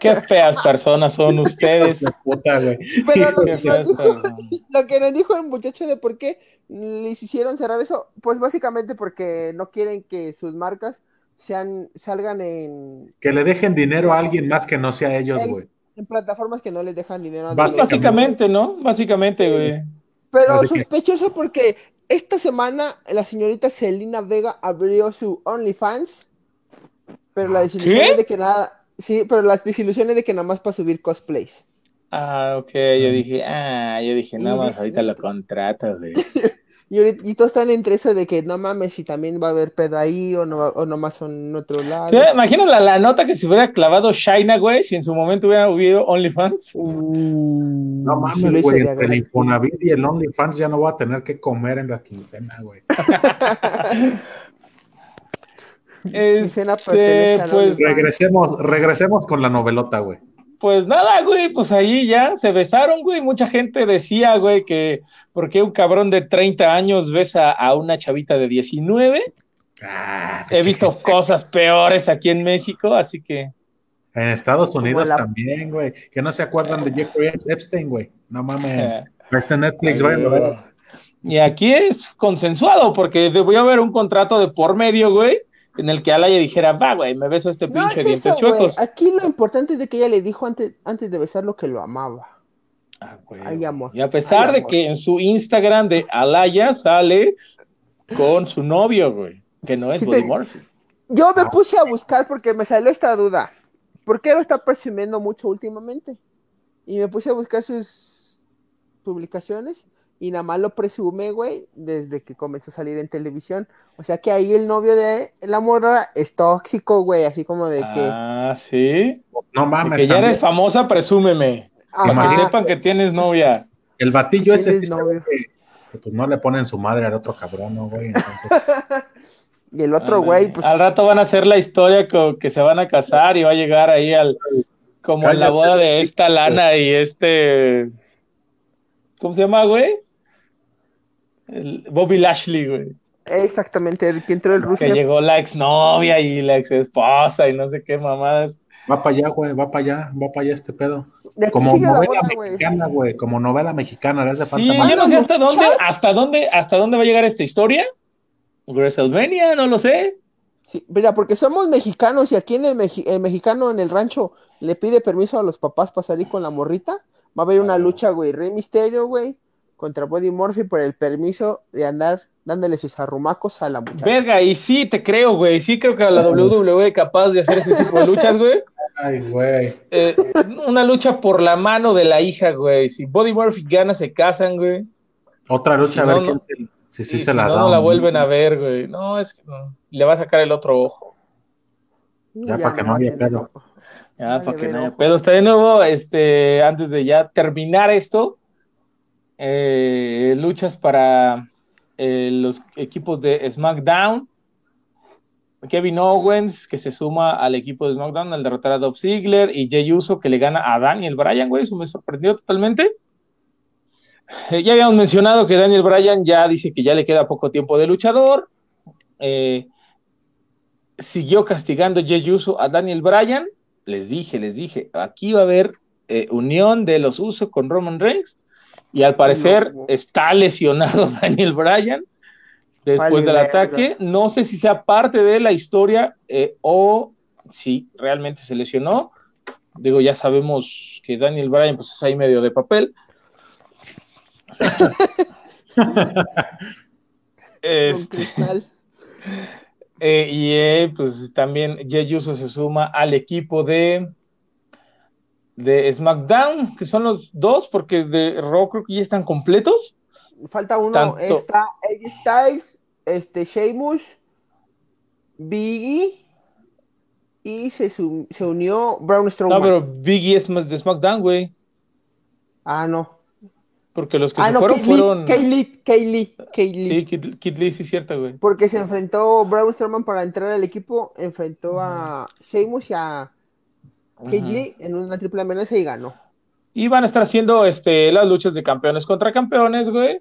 Qué feas personas son ustedes. De puta, güey. Pero lo nos dijo, lo que nos dijo el muchacho de por qué les hicieron cerrar eso, pues básicamente porque no quieren que sus marcas sean salgan en, Que le dejen dinero a alguien más que no sea ellos, Ey. güey. en plataformas que no les dejan dinero a Básicamente. los- Básicamente, ¿no? Básicamente, güey. Pero Así que- sospechoso porque esta semana la señorita Selena Vega abrió su OnlyFans, pero la desilusión ¿Qué? es de que nada, sí, pero las desilusiones de que nada más para subir cosplays. Ah, ok, yo dije, ah, yo dije, nada Y más ahorita lo contrato, güey. Y, ahorita- y todos están entre eso de que no mames si también va a haber pedo ahí o no o nomás son en otro lado. ¿Te imaginas la, la nota que se hubiera clavado Shaina, güey, si en su momento hubiera habido OnlyFans? Uh, No mames, güey. Entre el. Infonavit y el OnlyFans ya no voy a tener que comer en la quincena, güey. Este, pues. Regresemos, regresemos con la novelota, güey. Pues nada, güey, pues ahí ya se besaron, güey. Mucha gente decía, güey, que ¿por qué un cabrón de 30 años besa a una chavita de 19? Ah, He visto cosas peores aquí en México, así que En Estados Unidos la- también, güey. Que no se acuerdan de Jeffrey Epstein, güey. No mames. Este Netflix, güey. Y aquí es consensuado, porque voy a haber un contrato de por medio, güey, en el que Alaya dijera, va, güey, me beso a este No pinche es dientes eso, chuecos. Aquí lo importante es de que ella le dijo antes, antes de besarlo que lo amaba. Ah, güey. Ay, amor. Y a pesar Ay, de amor. que en su Instagram de Alaya sale con su novio, güey, que no es Sí Buddy Murphy. Yo me puse a buscar porque me salió esta duda. ¿Por qué lo está presumiendo mucho últimamente? Y me puse a buscar sus publicaciones y nada más lo presume, güey, desde que comenzó a salir en televisión. O sea que ahí el novio de la morra es tóxico, güey, así como de que... Ah, sí. No De mames. que ya también. eres famosa, presúmeme. Para que sepan que tienes novia. El batillo ese ¿Tienes sí se ve novio? que, que, pues no le ponen su madre al otro cabrón, ¿no, güey? Entonces, y el otro, güey, pues... Al rato van a hacer la historia con que se van a casar y va a llegar ahí al. Como en la boda de esta lana y este. ¿Cómo se llama, güey? El Bobby Lashley, güey. Exactamente, el que entró el Que Rusia. llegó la exnovia y la ex esposa y no sé qué mamadas. va para allá, güey, va para allá, va para allá este pedo. Como novela mexicana, güey, como novela mexicana, le hace Sí, falta yo más. no sé hasta dónde, hasta dónde, hasta dónde va a llegar esta historia. WrestleMania, no lo sé. Sí, mira, porque somos mexicanos y aquí en el, Meji- el mexicano en el rancho le pide permiso a los papás para salir con la morrita. Va a haber una Ah. lucha, güey, Rey Misterio, güey, contra Body Murphy por el permiso de andar dándole sus arrumacos a la muchacha. Verga, y sí te creo, güey. Sí creo que la WWE es capaz de hacer ese tipo de luchas, güey. Ay, güey. Eh, una lucha por la mano de la hija, güey. Si Body Murphy gana, se casan, güey. Otra lucha, Si a ver no, quién no. se, si sí se si la no, da. no la vuelven a ver, güey. No, es que no. Le va a sacar el otro ojo. Ya, para que no haya pedo. Ya, para que no haya pedo. Está de nuevo, este, antes de ya terminar esto, eh, luchas para eh, los equipos de SmackDown. Kevin Owens, que se suma al equipo de SmackDown al derrotar a Dolph Ziggler, y Jey Uso, que le gana a Daniel Bryan, güey, eso me sorprendió totalmente. Eh, ya habíamos mencionado que Daniel Bryan ya dice que ya le queda poco tiempo de luchador. Siguió castigando Jey Uso a Daniel Bryan. Les dije, les dije, aquí va a haber unión de los Uso con Roman Reigns. Y al parecer no. está lesionado Daniel Bryan después Vale, del ataque. No sé si sea parte de la historia eh, o si realmente se lesionó. Digo, ya sabemos que Daniel Bryan pues es ahí medio de papel. Este, cristal. eh, y eh, pues también Jey Uso se suma al equipo de de SmackDown, que son los dos, porque de Raw creo que ya están completos. Falta uno, Tanto- está AJ Styles, este Sheamus, Biggie y se, se unió Braun Strowman. No, pero Biggie es más de SmackDown, güey. Ah, no. Porque los que Ah, se no, fueron Kaylee, fueron. Kaylee, Kaylee, Kaylee. Sí, Kid, Kid Lee, sí, cierto, güey. Porque se enfrentó Braun Strowman para entrar al equipo, enfrentó a Sheamus y a Kaylee en una triple amenaza y ganó. Y van a estar haciendo este, las luchas de campeones contra campeones, güey.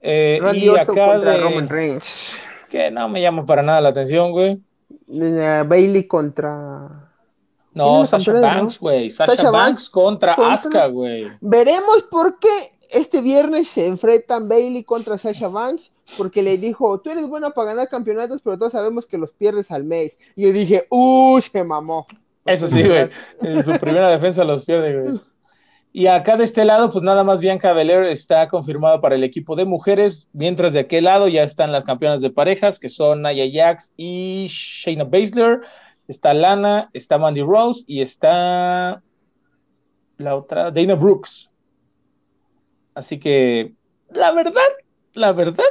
Eh, Randy y Orton acá contra de- Roman Reigns. que no me llama para nada la atención, güey. Bailey contra. ¿Quién No, Sasha Banks, no? güey. Sasha, Sasha Banks, Banks contra, contra- Asuka, güey. Veremos por qué este viernes se enfrentan Bailey contra Sasha Banks, porque le dijo, tú eres buena para ganar campeonatos, pero todos sabemos que los pierdes al mes. Y yo dije, uh, se mamó. Eso sí, güey. En su primera defensa los pierde, güey. Y acá de este lado, pues nada más Bianca Belair está confirmada para el equipo de mujeres, mientras de aquel lado ya están las campeonas de parejas, que son Nia Jax y Shayna Baszler. Está Lana, está Mandy Rose y está la otra, Dana Brooks. Así que, la verdad, la verdad,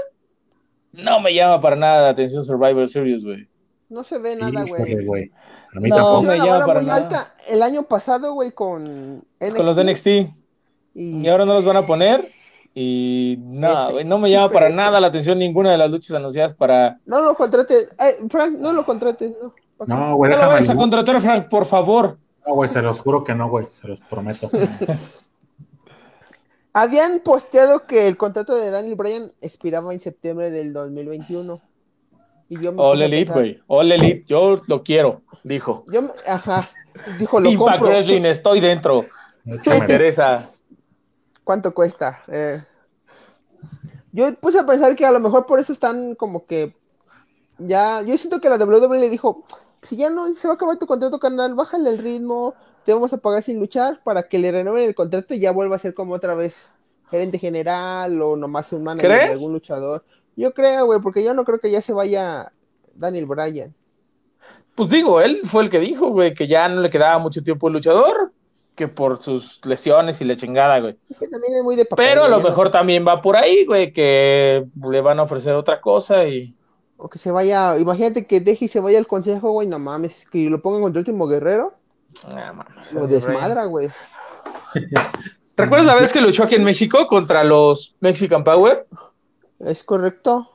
no me llama para nada la atención Survivor Series, güey. No se ve nada, güey. A mí No, tampoco. Me vara para muy nada. alta el año pasado, güey, con NXT. Con los de NXT. Y, Y ahora no los van a poner. Y no, F, güey, no me llama para nada la atención ninguna de las luchas anunciadas para. No lo contrates. Eh, Frank, no lo contrates. No. No, güey, No lo déjame. vayas a contratar, Frank, por favor. No, güey, se los juro que no, güey, se los prometo. Habían posteado que el contrato de Daniel Bryan expiraba en septiembre del 2021. Y yo me All Elite, güey. All Elite, yo lo quiero, dijo. Yo, me- ajá. Dijo, lo Impact compro. Wrestling, estoy dentro. Me Échame. interesa. ¿Cuánto cuesta? Eh, Yo puse a pensar que a lo mejor por eso están como que ya, yo siento que la WWE le dijo, si ya no se va a acabar tu contrato canal, bájale el ritmo, te vamos a pagar sin luchar para que le renueven el contrato y ya vuelva a ser como otra vez gerente general o nomás un manager de algún luchador. Yo creo, güey, porque yo no creo que ya se vaya Daniel Bryan. Pues digo, él fue el que dijo, güey, que ya no le quedaba mucho tiempo el luchador, que por sus lesiones y la chingada, güey. Es que también es muy de papel. Pero a lo no- mejor también va por ahí, güey, que le van a ofrecer otra cosa y... O que se vaya, imagínate que deje y se vaya al consejo, güey, no mames, que lo pongan contra el último guerrero, Ah, mames, lo desmadra, güey. ¿Recuerdas la vez que luchó aquí en México contra los Mexican Power? Es correcto.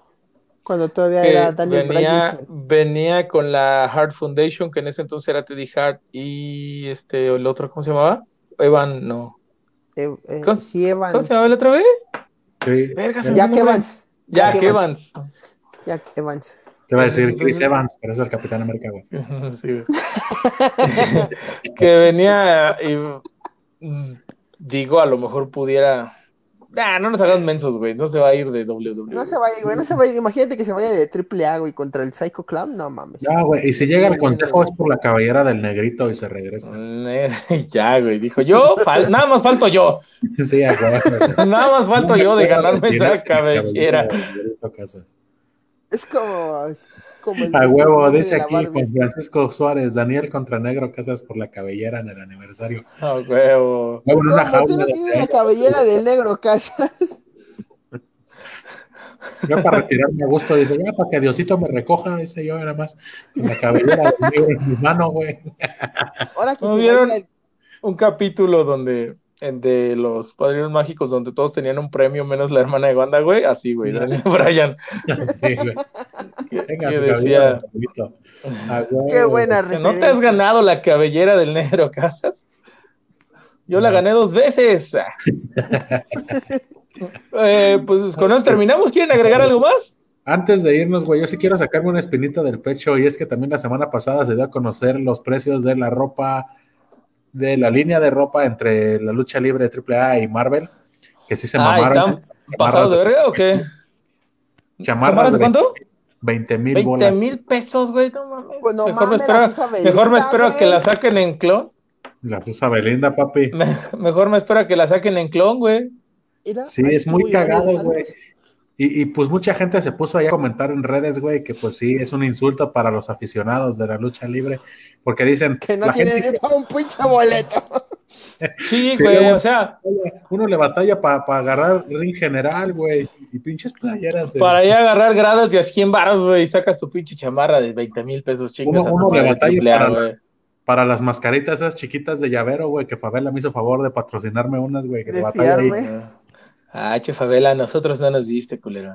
Cuando todavía Que era Daniel venía, Bryan. venía con la Hart Foundation, que en ese entonces era Teddy Hart y este, el otro, ¿cómo se llamaba? Evan, no. Eh, eh, ¿Cómo- sí, Evan. ¿Cómo se llamaba el otra vez? Sí. Verga, Jack. Evans. Jack Evans. Jack Evans. Te va a decir Chris Evans, pero es el Capitán América, güey. Sí, güey. que venía y mm, digo, a lo mejor pudiera. Nah, no nos hagamos mensos, güey. No se va a ir de WWE. No se vaya, güey, no se vaya. Imagínate que se vaya de triple A, güey, contra el Psycho Club. No mames. No, güey, y si llega al consejo es por la cabellera del negrito y se regresa. Ya, güey. Dijo yo, fal- nada más falto yo. Sí, a huevo. Nada más falto yo de ganarme esa cabellera. Es como. Como el A huevo, dice aquí. Juan Francisco Suárez, Daniel contra Negro Casas por la cabellera en el aniversario. A huevo. En una ¿Cómo? Tú jaula no de la cabellera del negro, Casas. Yo para retirarme a gusto, dice, ya para que Diosito me recoja, dice yo nada más, con la cabellera del negro en mi mano, güey. Ahora que ¿No se vieron? vaya. Un capítulo donde de los padrinos mágicos donde todos tenían un premio menos la hermana de banda, güey. Así, güey. Daniel Bryan. Sí, güey. Que, Venga, que decía. del negrito. A huevo. Qué buena Que no te has ganado la cabellera del negro, Casas. Yo la gané dos veces. Eh, pues con eso terminamos. ¿Quieren agregar algo más? Antes de irnos, güey, yo sí quiero sacarme una espinita del pecho y es que también la semana pasada se dio a conocer los precios de la ropa, de la línea de ropa entre la lucha libre AAA y Marvel, que sí se Ah, mamaron. ¿están pasados de verga o qué? Chamarras ¿Chamarras de cuánto? 20 mil 20 bolas. mil pesos, güey. No mames. Pues no mejor, me espero, Belinda, mejor me espero que la saquen en clon. La usa Belinda, papi. Me- mejor me espero que la saquen en clon, güey. Sí, es muy cagado, güey. Y, y, pues mucha gente se puso ahí a comentar en redes, güey, que pues sí, es un insulto para los aficionados de la lucha libre, porque dicen, Que no la tiene gente ni para un pinche boleto. Sí, Sí, güey. O sea, uno le batalla para agarrar ring general, güey, y pinches playeras de... para ya agarrar grados de a 100 baros, güey, y sacas tu pinche chamarra de 20 mil pesos, chingas. Uno- a uno le batalla triple A, para- güey. para las mascaritas esas chiquitas de llavero, güey, que Favela me hizo favor de patrocinarme unas, güey, que De de batalla ahí. Ah, che, Favela, nosotros no nos diste, culero.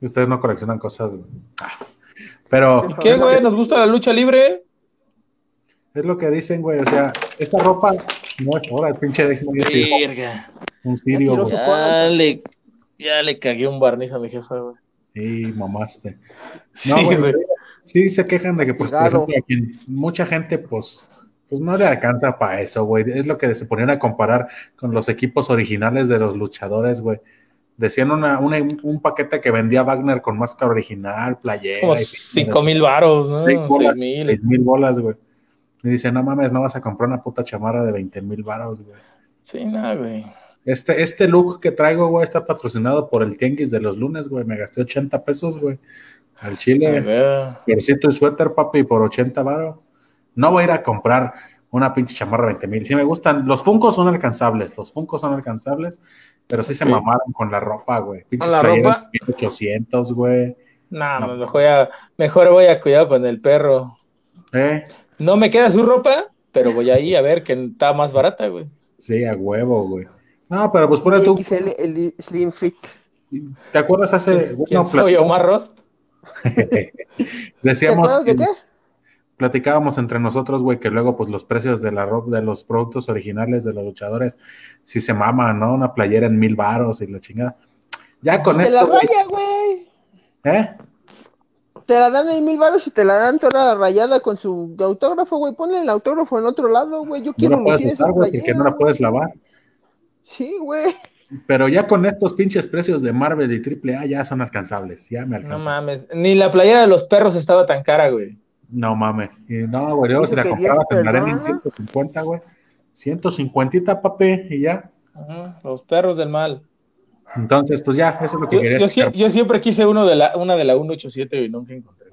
Ustedes no coleccionan cosas, güey. Ah. Pero Sí, ¿Qué, güey? ¿Nos gusta la lucha libre? es lo que dicen, güey, o sea, esta ropa no es ahora el pinche Dex Verga. un sirio, güey. Ya le, ya le cagué un barniz a mi jefa, güey. Y mamaste. Sí, No, güey, güey. sí se quejan de que, pues, por ejemplo, mucha gente, pues, pues no le alcanza para eso, güey. Es lo que se ponían a comparar con los equipos originales de los luchadores, güey. Decían una, una- un paquete que vendía Wagner con máscara original, playera. Como y- 5 mil varos, ¿no? Seis 6 bolas, mil. seis mil bolas, güey. Y dice, no mames, no vas a comprar una puta chamarra de 20 mil baros, güey. Sí, no, güey. Este, este look que traigo, güey, está patrocinado por el Tianguis de los lunes, güey. Me gasté 80 pesos, güey. Al chile. ver. Piercito y suéter, papi, por 80 baros. No voy a ir a comprar una pinche chamarra de 20 mil. Sí me gustan. Los Funcos son alcanzables. Los Funcos son alcanzables. Pero sí se mamaron con la ropa, güey. Pinches ¿Con la ropa? de 1800, güey. No, No. mejor, voy a, mejor voy a cuidar con el perro. ¿Eh? No me queda su ropa, pero voy ahí a ver que está más barata, güey. Sí, a huevo, güey. No, pero pues pone tú. XL, el Slim Fit. ¿Te acuerdas hace. ¿Quién bueno, soy, Omar Rost? ¿Te Decíamos. acuerdas de que- qué? Platicábamos entre nosotros, güey, que luego, pues, los precios de la ropa, de los productos originales de los luchadores, si se maman, ¿no? Una playera en mil varos y la chingada. Ya con De esto, la güey, raya, güey. ¿eh? te la dan en mil baros y te la dan toda rayada con su autógrafo, güey. Ponle el autógrafo en otro lado, güey. Yo quiero no la lucir esa usar, porque playera, no la puedes lavar. Sí, güey. Pero ya con estos pinches precios de Marvel y AAA ya son alcanzables. Ya me No alcanzan. mames. Ni la playera de los perros estaba tan cara, güey. No mames. Y no, güey, luego Dice si la comprabas Dios en la arena en perdona. 150, güey. 150 papi, y ya. Ajá, Los perros del mal. Entonces, pues ya, eso es lo que Yo, quería yo yo siempre quise uno de la, una de la 187 y nunca encontré.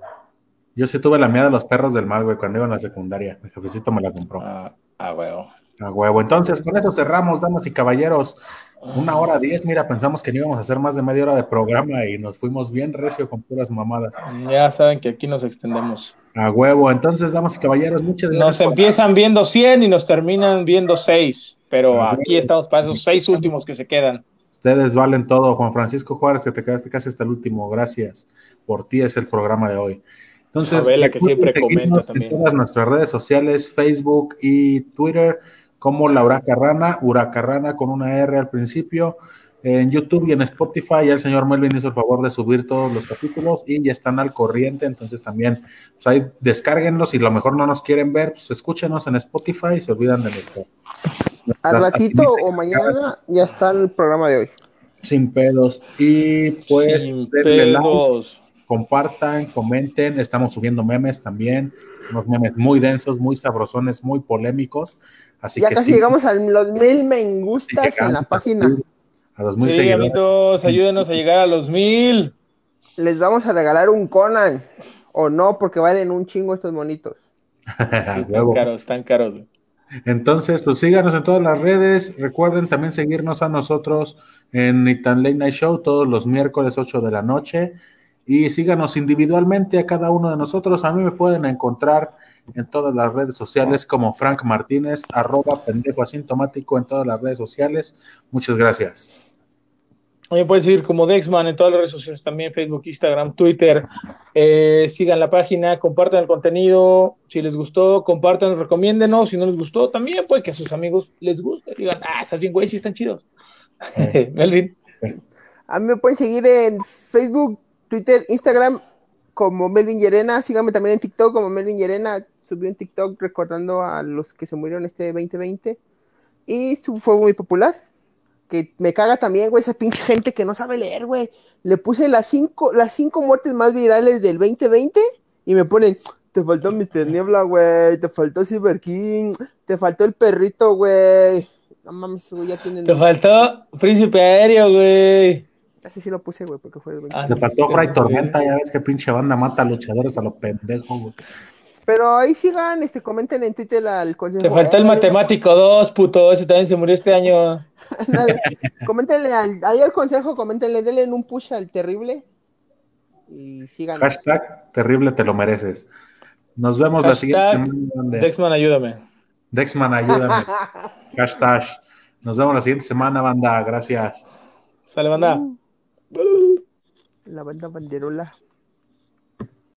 Yo sí tuve la mía de los perros del mal, güey, cuando iba en la secundaria. Mi jefecito me la compró. Ah, ah, huevo. A huevo. Entonces, con eso cerramos, damas y caballeros. Una hora diez, mira, pensamos que no íbamos a hacer más de media hora de programa y nos fuimos bien recio con puras mamadas. Ya saben que aquí nos extendemos. A huevo. Entonces, damas y caballeros, muchas gracias. Nos por- empiezan viendo 100 y nos terminan viendo 6. Pero aquí estamos para esos 6 últimos que se quedan. Ustedes valen todo. Juan Francisco Juárez, que te quedaste casi hasta el último. Gracias. Por ti es el programa de hoy. Entonces, Isabela, que siempre comenta también. En todas nuestras redes sociales, Facebook y Twitter, como La Huracarrana, Huracarrana con una R al principio. En YouTube y en Spotify, ya el señor Melvin hizo el favor de subir todos los capítulos y ya están al corriente, entonces también, pues ahí descárguenlos y a lo mejor no nos quieren ver, pues escúchenos en Spotify y se olvidan de nuestro. Al ratito o mañana ya está el programa de hoy. Sin pedos. Y pues, Sin denle like, pedos. compartan, comenten. Estamos subiendo memes también. Unos memes muy densos, muy sabrosones, muy polémicos. Así ya que casi sí, llegamos a los mil me gustas en la página. A los muy Sí, seguidores. amigos, ayúdenos a llegar a los mil. Les vamos a regalar un Conan. O no, porque valen un chingo estos monitos. Están caros, están caros. Entonces, pues síganos en todas las redes. Recuerden también seguirnos a nosotros en Nitan Late Night Show todos los miércoles 8 de la noche. Y síganos individualmente a cada uno de nosotros. A mí me pueden encontrar en todas las redes sociales como Frank Martínez, arroba pendejo asintomático en todas las redes sociales. Muchas gracias. Me pueden seguir como Dexman en todas las redes sociales también, Facebook, Instagram, Twitter. Eh, sigan la página, compartan el contenido. Si les gustó, compartan, recomiéndenos. Si no les gustó, también puede que a sus amigos les guste. Digan, ah, estás bien, güey, sí están chidos. Melvin. A mí me pueden seguir en Facebook, Twitter, Instagram como Melvin Llerena. Síganme también en TikTok como Melvin Llerena. Subí un TikTok recordando a los que se murieron este 2020. Y su- fue muy popular. Que me caga también, güey, esa pinche gente que no sabe leer, güey. Le puse las cinco, las cinco muertes más virales del 2020 y me ponen, te faltó Mr. Niebla, güey, te faltó Silver King, te faltó el perrito, güey. No mames, güey, ya tienen... Te faltó Príncipe Aéreo, güey. Ese sí lo puse, güey, porque fue el 20. Ah, Te faltó Fray Tormenta, ya ves que pinche banda mata luchadores a los pendejos. güey. Pero ahí sigan, este, comenten en Twitter al consejo. Te faltó el Eh, matemático 2, puto. Ese también se murió este año. ándale, Coméntenle al, ahí al consejo, coméntenle, denle un push al terrible. Y sigan. Hashtag terrible te lo mereces. Nos vemos la siguiente semana. Dexman, ayúdame. Dexman, ayúdame. Hashtag. Nos vemos la siguiente semana, banda. Gracias. Sale, banda. La banda banderola.